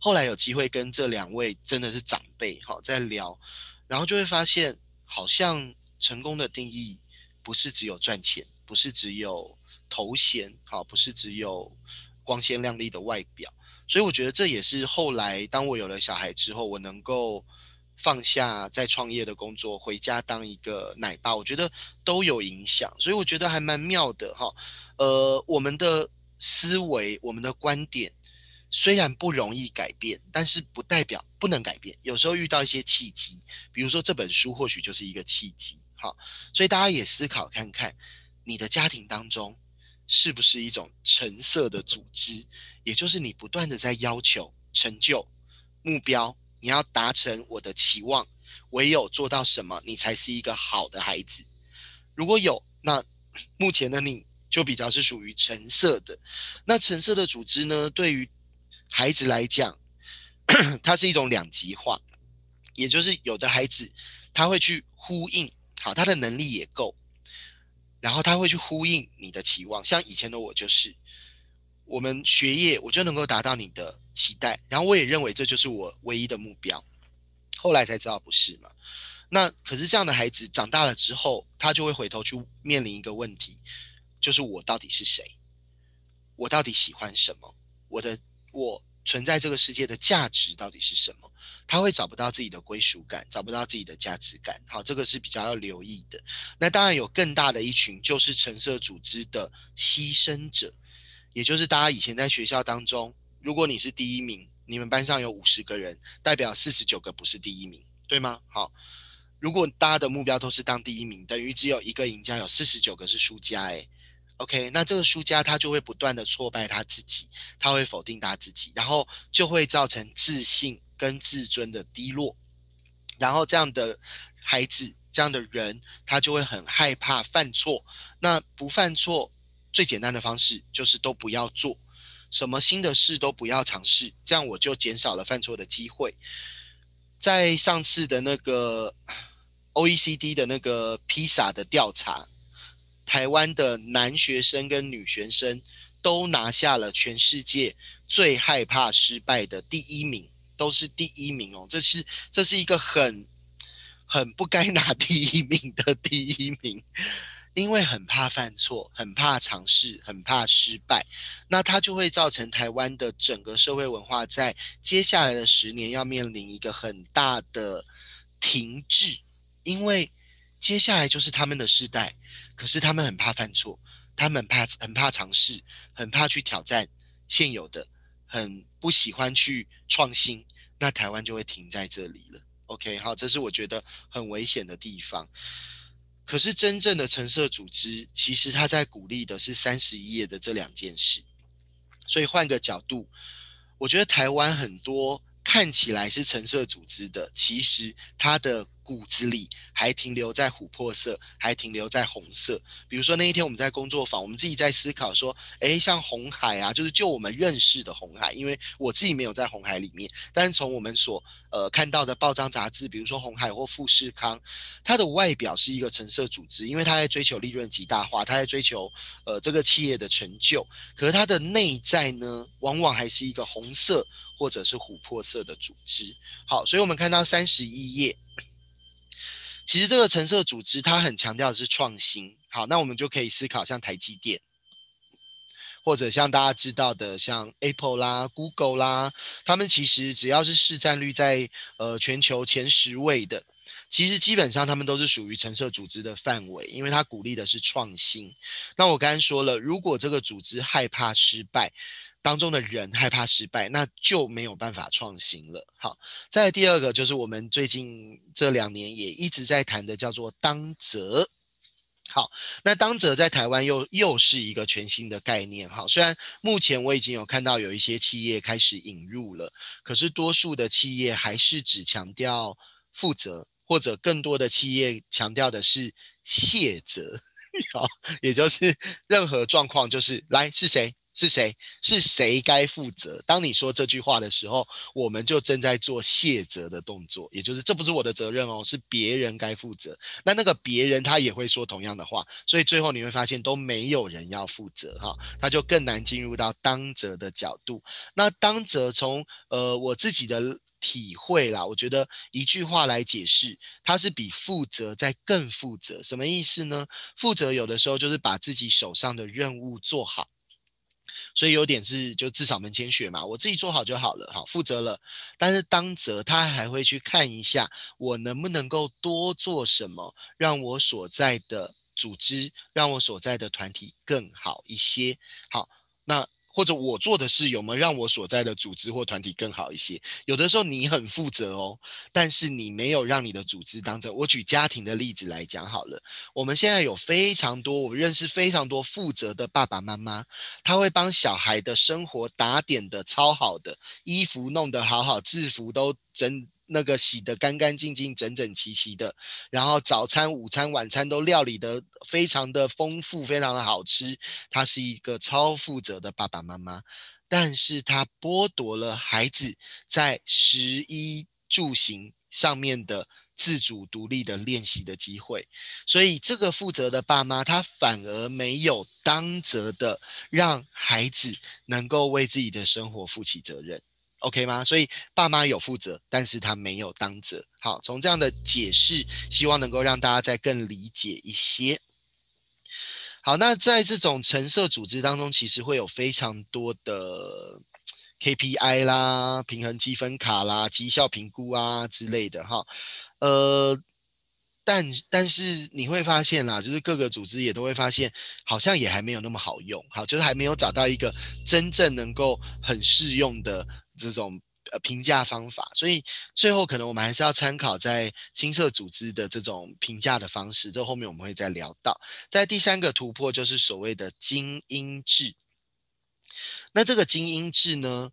后来有机会跟这两位真的是长辈好在聊，然后就会发现好像。成功的定义不是只有赚钱，不是只有头衔，好，不是只有光鲜亮丽的外表。所以我觉得这也是后来当我有了小孩之后，我能够放下在创业的工作，回家当一个奶爸，我觉得都有影响。所以我觉得还蛮妙的哈。呃，我们的思维，我们的观点。虽然不容易改变，但是不代表不能改变。有时候遇到一些契机，比如说这本书或许就是一个契机。哈，所以大家也思考看看，你的家庭当中是不是一种橙色的组织？也就是你不断的在要求成就目标，你要达成我的期望，唯有做到什么，你才是一个好的孩子。如果有，那 (clears throat) 目前的你就比较是属于橙色的。那橙色的组织呢，对于孩子来讲，(coughs) 它是一种两极化，也就是有的孩子他会去呼应，好，他的能力也够，然后他会去呼应你的期望。像以前的我就是，我们学业我就能够达到你的期待，然后我也认为这就是我唯一的目标。后来才知道不是嘛？那可是这样的孩子长大了之后，他就会回头去面临一个问题，就是我到底是谁？我到底喜欢什么？我的我存在这个世界的价值到底是什么？他会找不到自己的归属感，找不到自己的价值感。好，这个是比较要留意的。那当然有更大的一群，就是橙色组织的牺牲者，也就是大家以前在学校当中，如果你是第一名，你们班上有五十个人，代表四十九个不是第一名，对吗？好，如果大家的目标都是当第一名，等于只有一个赢家，有四十九个是输家，诶。OK，那这个输家他就会不断的挫败他自己，他会否定他自己，然后就会造成自信跟自尊的低落，然后这样的孩子，这样的人，他就会很害怕犯错。那不犯错，最简单的方式就是都不要做，什么新的事都不要尝试，这样我就减少了犯错的机会。在上次的那个 OECD 的那个披萨的调查。台湾的男学生跟女学生都拿下了全世界最害怕失败的第一名，都是第一名哦。这是这是一个很很不该拿第一名的第一名，(laughs) 因为很怕犯错，很怕尝试，很怕失败，那它就会造成台湾的整个社会文化在接下来的十年要面临一个很大的停滞，因为。接下来就是他们的世代，可是他们很怕犯错，他们怕很怕尝试，很怕去挑战现有的，很不喜欢去创新，那台湾就会停在这里了。OK，好，这是我觉得很危险的地方。可是真正的橙色组织，其实他在鼓励的是三十一页的这两件事。所以换个角度，我觉得台湾很多看起来是橙色组织的，其实它的。骨子里还停留在琥珀色，还停留在红色。比如说那一天我们在工作坊，我们自己在思考说，诶，像红海啊，就是就我们认识的红海，因为我自己没有在红海里面，但是从我们所呃看到的报章杂志，比如说红海或富士康，它的外表是一个橙色组织，因为它在追求利润极大化，它在追求呃这个企业的成就，可是它的内在呢，往往还是一个红色或者是琥珀色的组织。好，所以我们看到三十一页。其实这个橙色组织，它很强调的是创新。好，那我们就可以思考，像台积电，或者像大家知道的，像 Apple 啦、Google 啦，他们其实只要是市占率在呃全球前十位的，其实基本上他们都是属于橙色组织的范围，因为它鼓励的是创新。那我刚刚说了，如果这个组织害怕失败。当中的人害怕失败，那就没有办法创新了。好，再第二个就是我们最近这两年也一直在谈的，叫做当责。好，那当责在台湾又又是一个全新的概念。好，虽然目前我已经有看到有一些企业开始引入了，可是多数的企业还是只强调负责，或者更多的企业强调的是卸责。好，也就是任何状况就是来是谁。是谁？是谁该负责？当你说这句话的时候，我们就正在做卸责的动作，也就是这不是我的责任哦，是别人该负责。那那个别人他也会说同样的话，所以最后你会发现都没有人要负责哈，他就更难进入到当责的角度。那当责从呃我自己的体会啦，我觉得一句话来解释，它是比负责在更负责。什么意思呢？负责有的时候就是把自己手上的任务做好。所以有点是就至少门前雪嘛，我自己做好就好了，好负责了。但是当责他还会去看一下，我能不能够多做什么，让我所在的组织，让我所在的团体更好一些。好，那。或者我做的事有没有让我所在的组织或团体更好一些？有的时候你很负责哦，但是你没有让你的组织当成。我举家庭的例子来讲好了，我们现在有非常多，我认识非常多负责的爸爸妈妈，他会帮小孩的生活打点的超好的，衣服弄得好好，制服都整。那个洗得干干净净、整整齐齐的，然后早餐、午餐、晚餐都料理得非常的丰富、非常的好吃。他是一个超负责的爸爸妈妈。但是他剥夺了孩子在食衣住行上面的自主独立的练习的机会，所以这个负责的爸妈，他反而没有当责的让孩子能够为自己的生活负起责任，OK 吗？所以爸妈有负责，但是他没有当责。好，从这样的解释，希望能够让大家再更理解一些。好，那在这种橙色组织当中，其实会有非常多的 KPI 啦、平衡积分卡啦、绩效评估啊之类的哈。呃，但但是你会发现啦，就是各个组织也都会发现，好像也还没有那么好用，好，就是还没有找到一个真正能够很适用的这种。呃，评价方法，所以最后可能我们还是要参考在青色组织的这种评价的方式，这后面我们会再聊到。在第三个突破就是所谓的精英制。那这个精英制呢，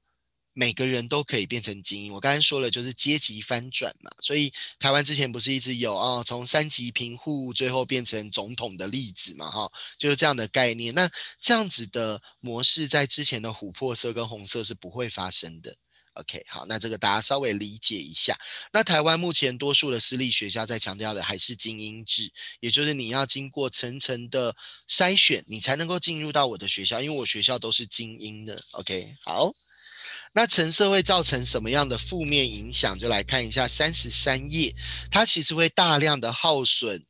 每个人都可以变成精英。我刚才说了，就是阶级翻转嘛。所以台湾之前不是一直有啊，从三级贫户最后变成总统的例子嘛？哈，就是这样的概念。那这样子的模式，在之前的琥珀色跟红色是不会发生的。OK，好，那这个大家稍微理解一下。那台湾目前多数的私立学校在强调的还是精英制，也就是你要经过层层的筛选，你才能够进入到我的学校，因为我学校都是精英的。OK，好，那橙色会造成什么样的负面影响？就来看一下三十三页，它其实会大量的耗损。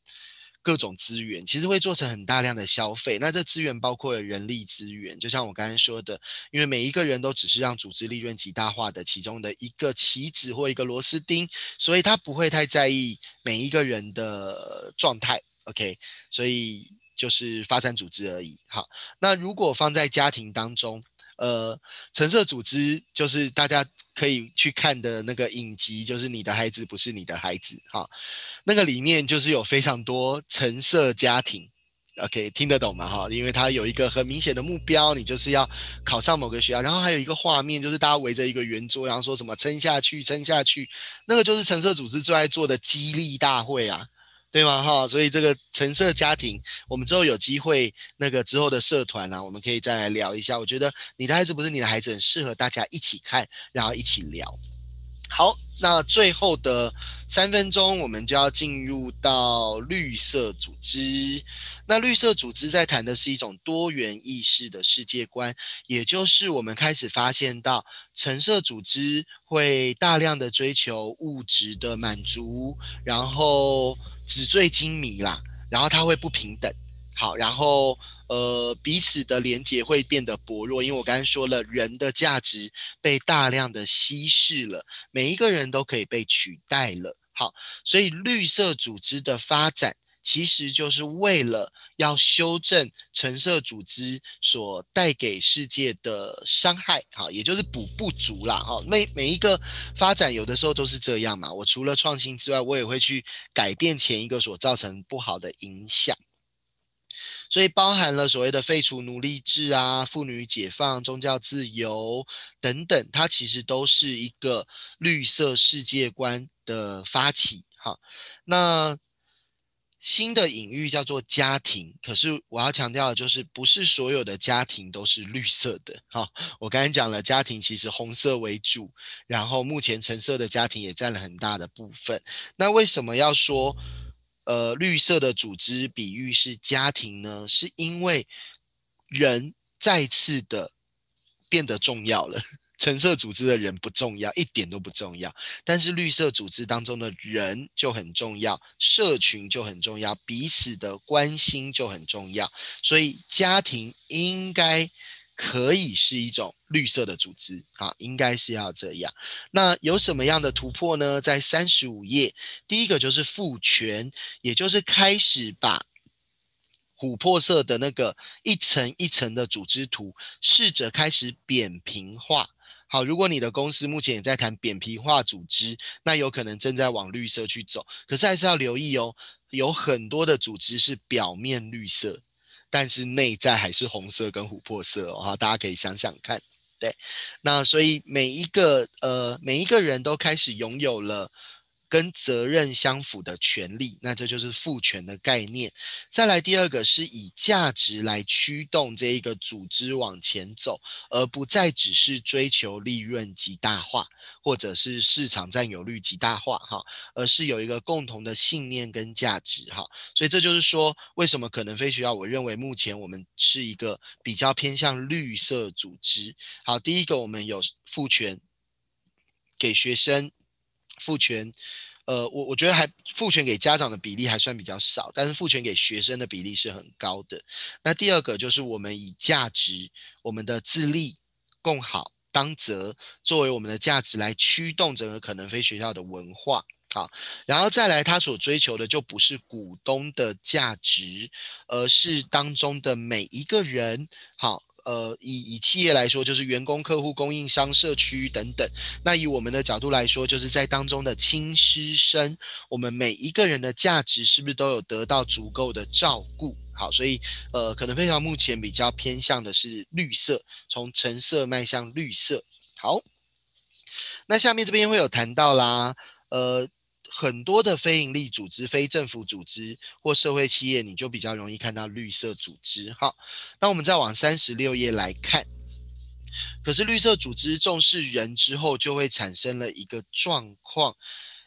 各种资源其实会做成很大量的消费，那这资源包括了人力资源，就像我刚才说的，因为每一个人都只是让组织利润极大化的其中的一个棋子或一个螺丝钉，所以他不会太在意每一个人的状态。OK，所以就是发展组织而已。好，那如果放在家庭当中。呃，橙色组织就是大家可以去看的那个影集，就是你的孩子不是你的孩子，哈，那个里面就是有非常多橙色家庭，OK，听得懂吗？哈，因为它有一个很明显的目标，你就是要考上某个学校，然后还有一个画面就是大家围着一个圆桌，然后说什么撑下去，撑下去，那个就是橙色组织最爱做的激励大会啊。对吗？哈，所以这个橙色家庭，我们之后有机会，那个之后的社团呢，我们可以再来聊一下。我觉得你的孩子不是你的孩子，很适合大家一起看，然后一起聊。好，那最后的三分钟，我们就要进入到绿色组织。那绿色组织在谈的是一种多元意识的世界观，也就是我们开始发现到橙色组织会大量的追求物质的满足，然后。纸醉金迷啦，然后他会不平等，好，然后呃彼此的连接会变得薄弱，因为我刚才说了，人的价值被大量的稀释了，每一个人都可以被取代了，好，所以绿色组织的发展。其实就是为了要修正橙色组织所带给世界的伤害，哈，也就是补不足啦，哈。每每一个发展有的时候都是这样嘛。我除了创新之外，我也会去改变前一个所造成不好的影响。所以包含了所谓的废除奴隶制啊、妇女解放、宗教自由等等，它其实都是一个绿色世界观的发起，哈。那新的隐喻叫做家庭，可是我要强调的就是，不是所有的家庭都是绿色的。哈，我刚才讲了，家庭其实红色为主，然后目前橙色的家庭也占了很大的部分。那为什么要说，呃，绿色的组织比喻是家庭呢？是因为人再次的变得重要了。橙色组织的人不重要，一点都不重要。但是绿色组织当中的人就很重要，社群就很重要，彼此的关心就很重要。所以家庭应该可以是一种绿色的组织啊，应该是要这样。那有什么样的突破呢？在三十五页，第一个就是赋权，也就是开始把琥珀色的那个一层一层的组织图，试着开始扁平化。好，如果你的公司目前也在谈扁平化组织，那有可能正在往绿色去走。可是还是要留意哦，有很多的组织是表面绿色，但是内在还是红色跟琥珀色哦。哈，大家可以想想看。对，那所以每一个呃每一个人都开始拥有了跟责任相符的权利，那这就是赋权的概念。再来第二个是以价值来驱动这一个组织往前走，而不再只是追求利润极大化，或者是市场占有率极大化哈，而是有一个共同的信念跟价值哈。所以这就是说，为什么可能非学校，我认为目前我们是一个比较偏向绿色组织。好，第一个我们有赋权给学生，赋权，呃，我我觉得还赋权给家长的比例还算比较少，但是赋权给学生的比例是很高的。那第二个就是我们以价值，我们的自立、共好、当责作为我们的价值来驱动整个可能非学校的文化。好，然后再来，他所追求的就不是股东的价值，而是当中的每一个人。好。呃，以以企业来说，就是员工、客户、供应商、社区等等。那以我们的角度来说，就是在当中的亲师生，我们每一个人的价值是不是都有得到足够的照顾？好，所以呃，可能非常目前比较偏向的是绿色，从橙色迈向绿色。好，那下面这边会有谈到啦，呃。很多的非营利组织、非政府组织或社会企业，你就比较容易看到绿色组织。哈，那我们再往三十六页来看，可是绿色组织重视人之后，就会产生了一个状况，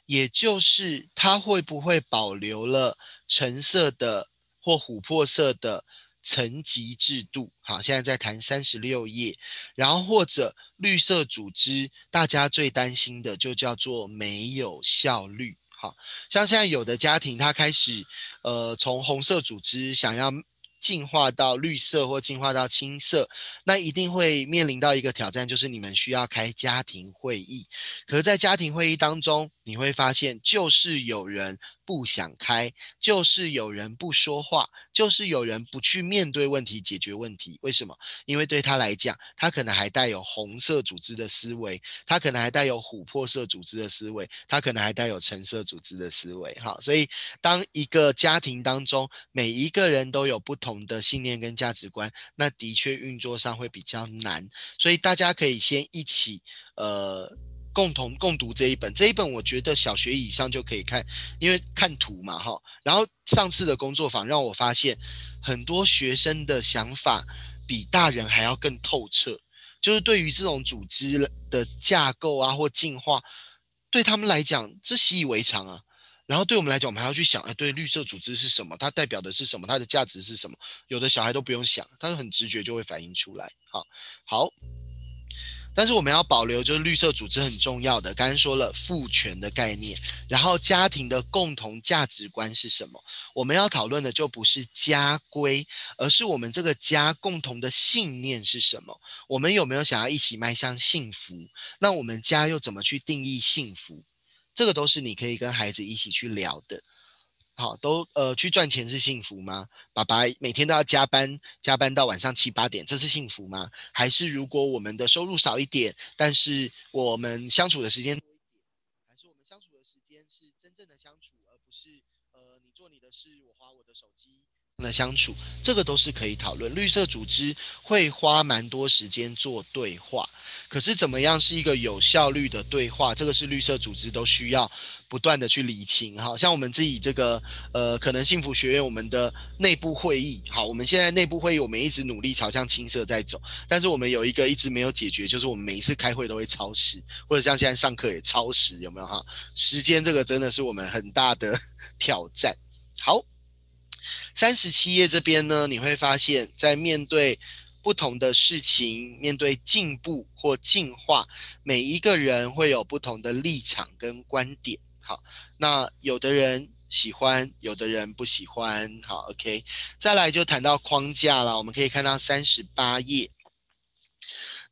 也就是它会不会保留了橙色的或琥珀色的？层级制度，好，现在在谈三十六页，然后或者绿色组织，大家最担心的就叫做没有效率，好，像现在有的家庭，他开始，呃，从红色组织想要。进化到绿色或进化到青色，那一定会面临到一个挑战，就是你们需要开家庭会议。可是，在家庭会议当中，你会发现，就是有人不想开，就是有人不说话，就是有人不去面对问题、解决问题。为什么？因为对他来讲，他可能还带有红色组织的思维，他可能还带有琥珀色组织的思维，他可能还带有橙色组织的思维。哈，所以当一个家庭当中，每一个人都有不同。的信念跟价值观，那的确运作上会比较难，所以大家可以先一起呃共同共读这一本，这一本我觉得小学以上就可以看，因为看图嘛哈。然后上次的工作坊让我发现，很多学生的想法比大人还要更透彻，就是对于这种组织的架构啊或进化，对他们来讲这习以为常啊。然后对我们来讲，我们还要去想，哎，对绿色组织是什么？它代表的是什么？它的价值是什么？有的小孩都不用想，他很直觉就会反映出来。好，好。但是我们要保留，就是绿色组织很重要的。刚刚说了父权的概念，然后家庭的共同价值观是什么？我们要讨论的就不是家规，而是我们这个家共同的信念是什么？我们有没有想要一起迈向幸福？那我们家又怎么去定义幸福？这个都是你可以跟孩子一起去聊的，好，都呃去赚钱是幸福吗？爸爸每天都要加班，加班到晚上七八点，这是幸福吗？还是如果我们的收入少一点，但是我们相处的时间多一点，还是我们相处的时间是真正的相处，而不是呃你做你的事，我花我的手机的相处，这个都是可以讨论。绿色组织会花蛮多时间做对话。可是怎么样是一个有效率的对话？这个是绿色组织都需要不断的去理清。好像我们自己这个呃，可能幸福学院我们的内部会议，好，我们现在内部会议我们一直努力朝向青色在走，但是我们有一个一直没有解决，就是我们每一次开会都会超时，或者像现在上课也超时，有没有哈？时间这个真的是我们很大的 (laughs) 挑战。好，三十七页这边呢，你会发现在面对。不同的事情，面对进步或进化，每一个人会有不同的立场跟观点。好，那有的人喜欢，有的人不喜欢。好，OK，再来就谈到框架了。我们可以看到三十八页。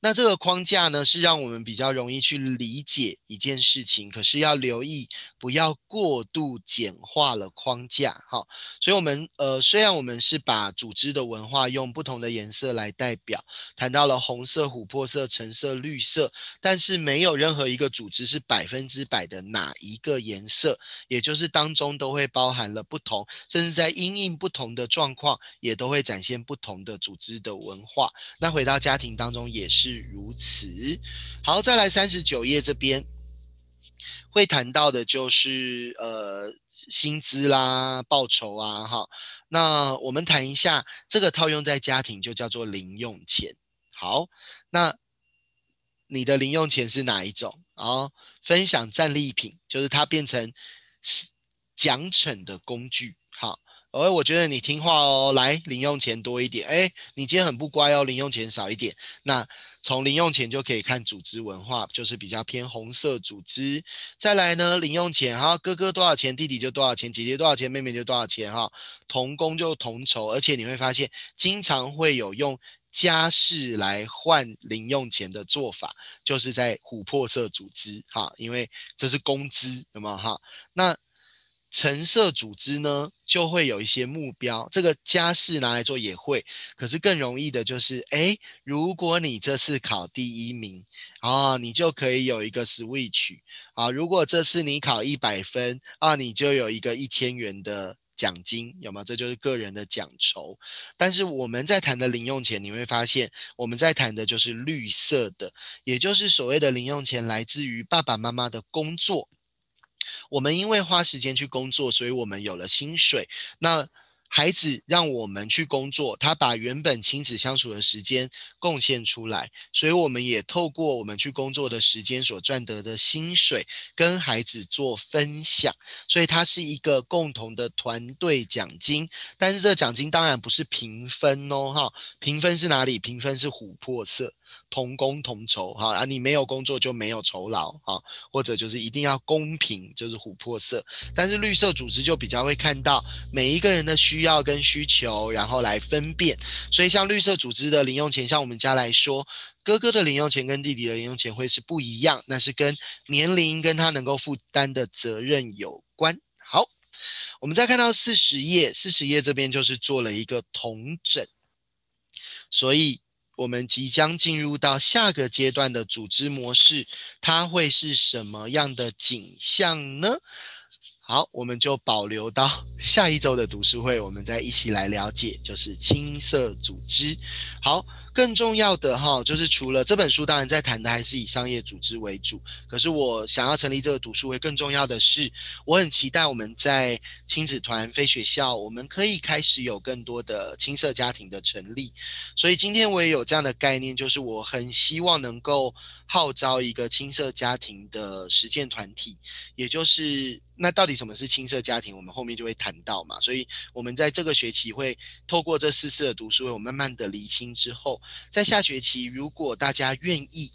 那这个框架呢，是让我们比较容易去理解一件事情，可是要留意不要过度简化了框架，哈。所以，我们呃，虽然我们是把组织的文化用不同的颜色来代表，谈到了红色、琥珀色、橙色、绿色，但是没有任何一个组织是百分之百的哪一个颜色，也就是当中都会包含了不同，甚至在因应不同的状况，也都会展现不同的组织的文化。那回到家庭当中也是。如此，好，再来三十九页这边，会谈到的就是呃薪资啦、报酬啊，哈。那我们谈一下这个套用在家庭就叫做零用钱。好，那你的零用钱是哪一种？啊，分享战利品就是它变成奖惩的工具。好。而我觉得你听话哦，来零用钱多一点。哎，你今天很不乖哦，零用钱少一点。那从零用钱就可以看组织文化，就是比较偏红色组织。再来呢，零用钱哈，哥哥多少钱，弟弟就多少钱，姐姐多少钱，妹妹就多少钱哈。同工就同酬，而且你会发现，经常会有用家事来换零用钱的做法，就是在琥珀色组织哈，因为这是工资，有没有哈？那。橙色组织呢，就会有一些目标。这个家事拿来做也会，可是更容易的就是，哎，如果你这次考第一名啊，你就可以有一个 switch 啊。如果这次你考一百分啊，你就有一个一千元的奖金，有吗？这就是个人的奖酬。但是我们在谈的零用钱，你会发现我们在谈的就是绿色的，也就是所谓的零用钱来自于爸爸妈妈的工作。我们因为花时间去工作，所以我们有了薪水。那孩子让我们去工作，他把原本亲子相处的时间贡献出来，所以我们也透过我们去工作的时间所赚得的薪水，跟孩子做分享。所以它是一个共同的团队奖金。但是这个奖金当然不是平分哦，哈，平分是哪里？平分是琥珀色。同工同酬，哈啊，你没有工作就没有酬劳，哈，或者就是一定要公平，就是琥珀色。但是绿色组织就比较会看到每一个人的需要跟需求，然后来分辨。所以像绿色组织的零用钱，像我们家来说，哥哥的零用钱跟弟弟的零用钱会是不一样，那是跟年龄跟他能够负担的责任有关。好，我们再看到四十页，四十页这边就是做了一个同整，所以。我们即将进入到下个阶段的组织模式，它会是什么样的景象呢？好，我们就保留到 (laughs) 下一周的读书会，我们再一起来了解，就是青色组织。好。更重要的哈，就是除了这本书，当然在谈的还是以商业组织为主。可是我想要成立这个读书会，更重要的是，我很期待我们在亲子团、非学校，我们可以开始有更多的青色家庭的成立。所以今天我也有这样的概念，就是我很希望能够号召一个青色家庭的实践团体，也就是。那到底什么是青色家庭？我们后面就会谈到嘛。所以，我们在这个学期会透过这四次的读书会，我慢慢的厘清之后，在下学期，如果大家愿意。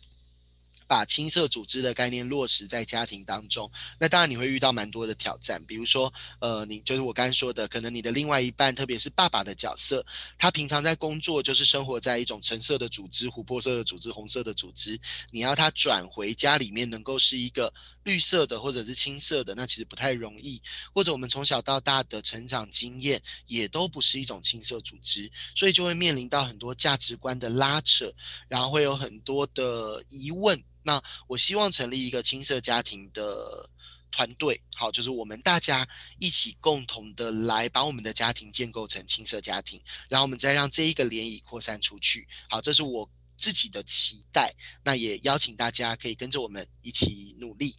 把青色组织的概念落实在家庭当中，那当然你会遇到蛮多的挑战，比如说，呃，你就是我刚刚说的，可能你的另外一半，特别是爸爸的角色，他平常在工作就是生活在一种橙色的组织、琥珀色的组织、红色的组织，你要他转回家里面能够是一个绿色的或者是青色的，那其实不太容易。或者我们从小到大的成长经验也都不是一种青色组织，所以就会面临到很多价值观的拉扯，然后会有很多的疑问。那我希望成立一个青色家庭的团队，好，就是我们大家一起共同的来把我们的家庭建构成青色家庭，然后我们再让这一个涟漪扩散出去。好，这是我自己的期待。那也邀请大家可以跟着我们一起努力。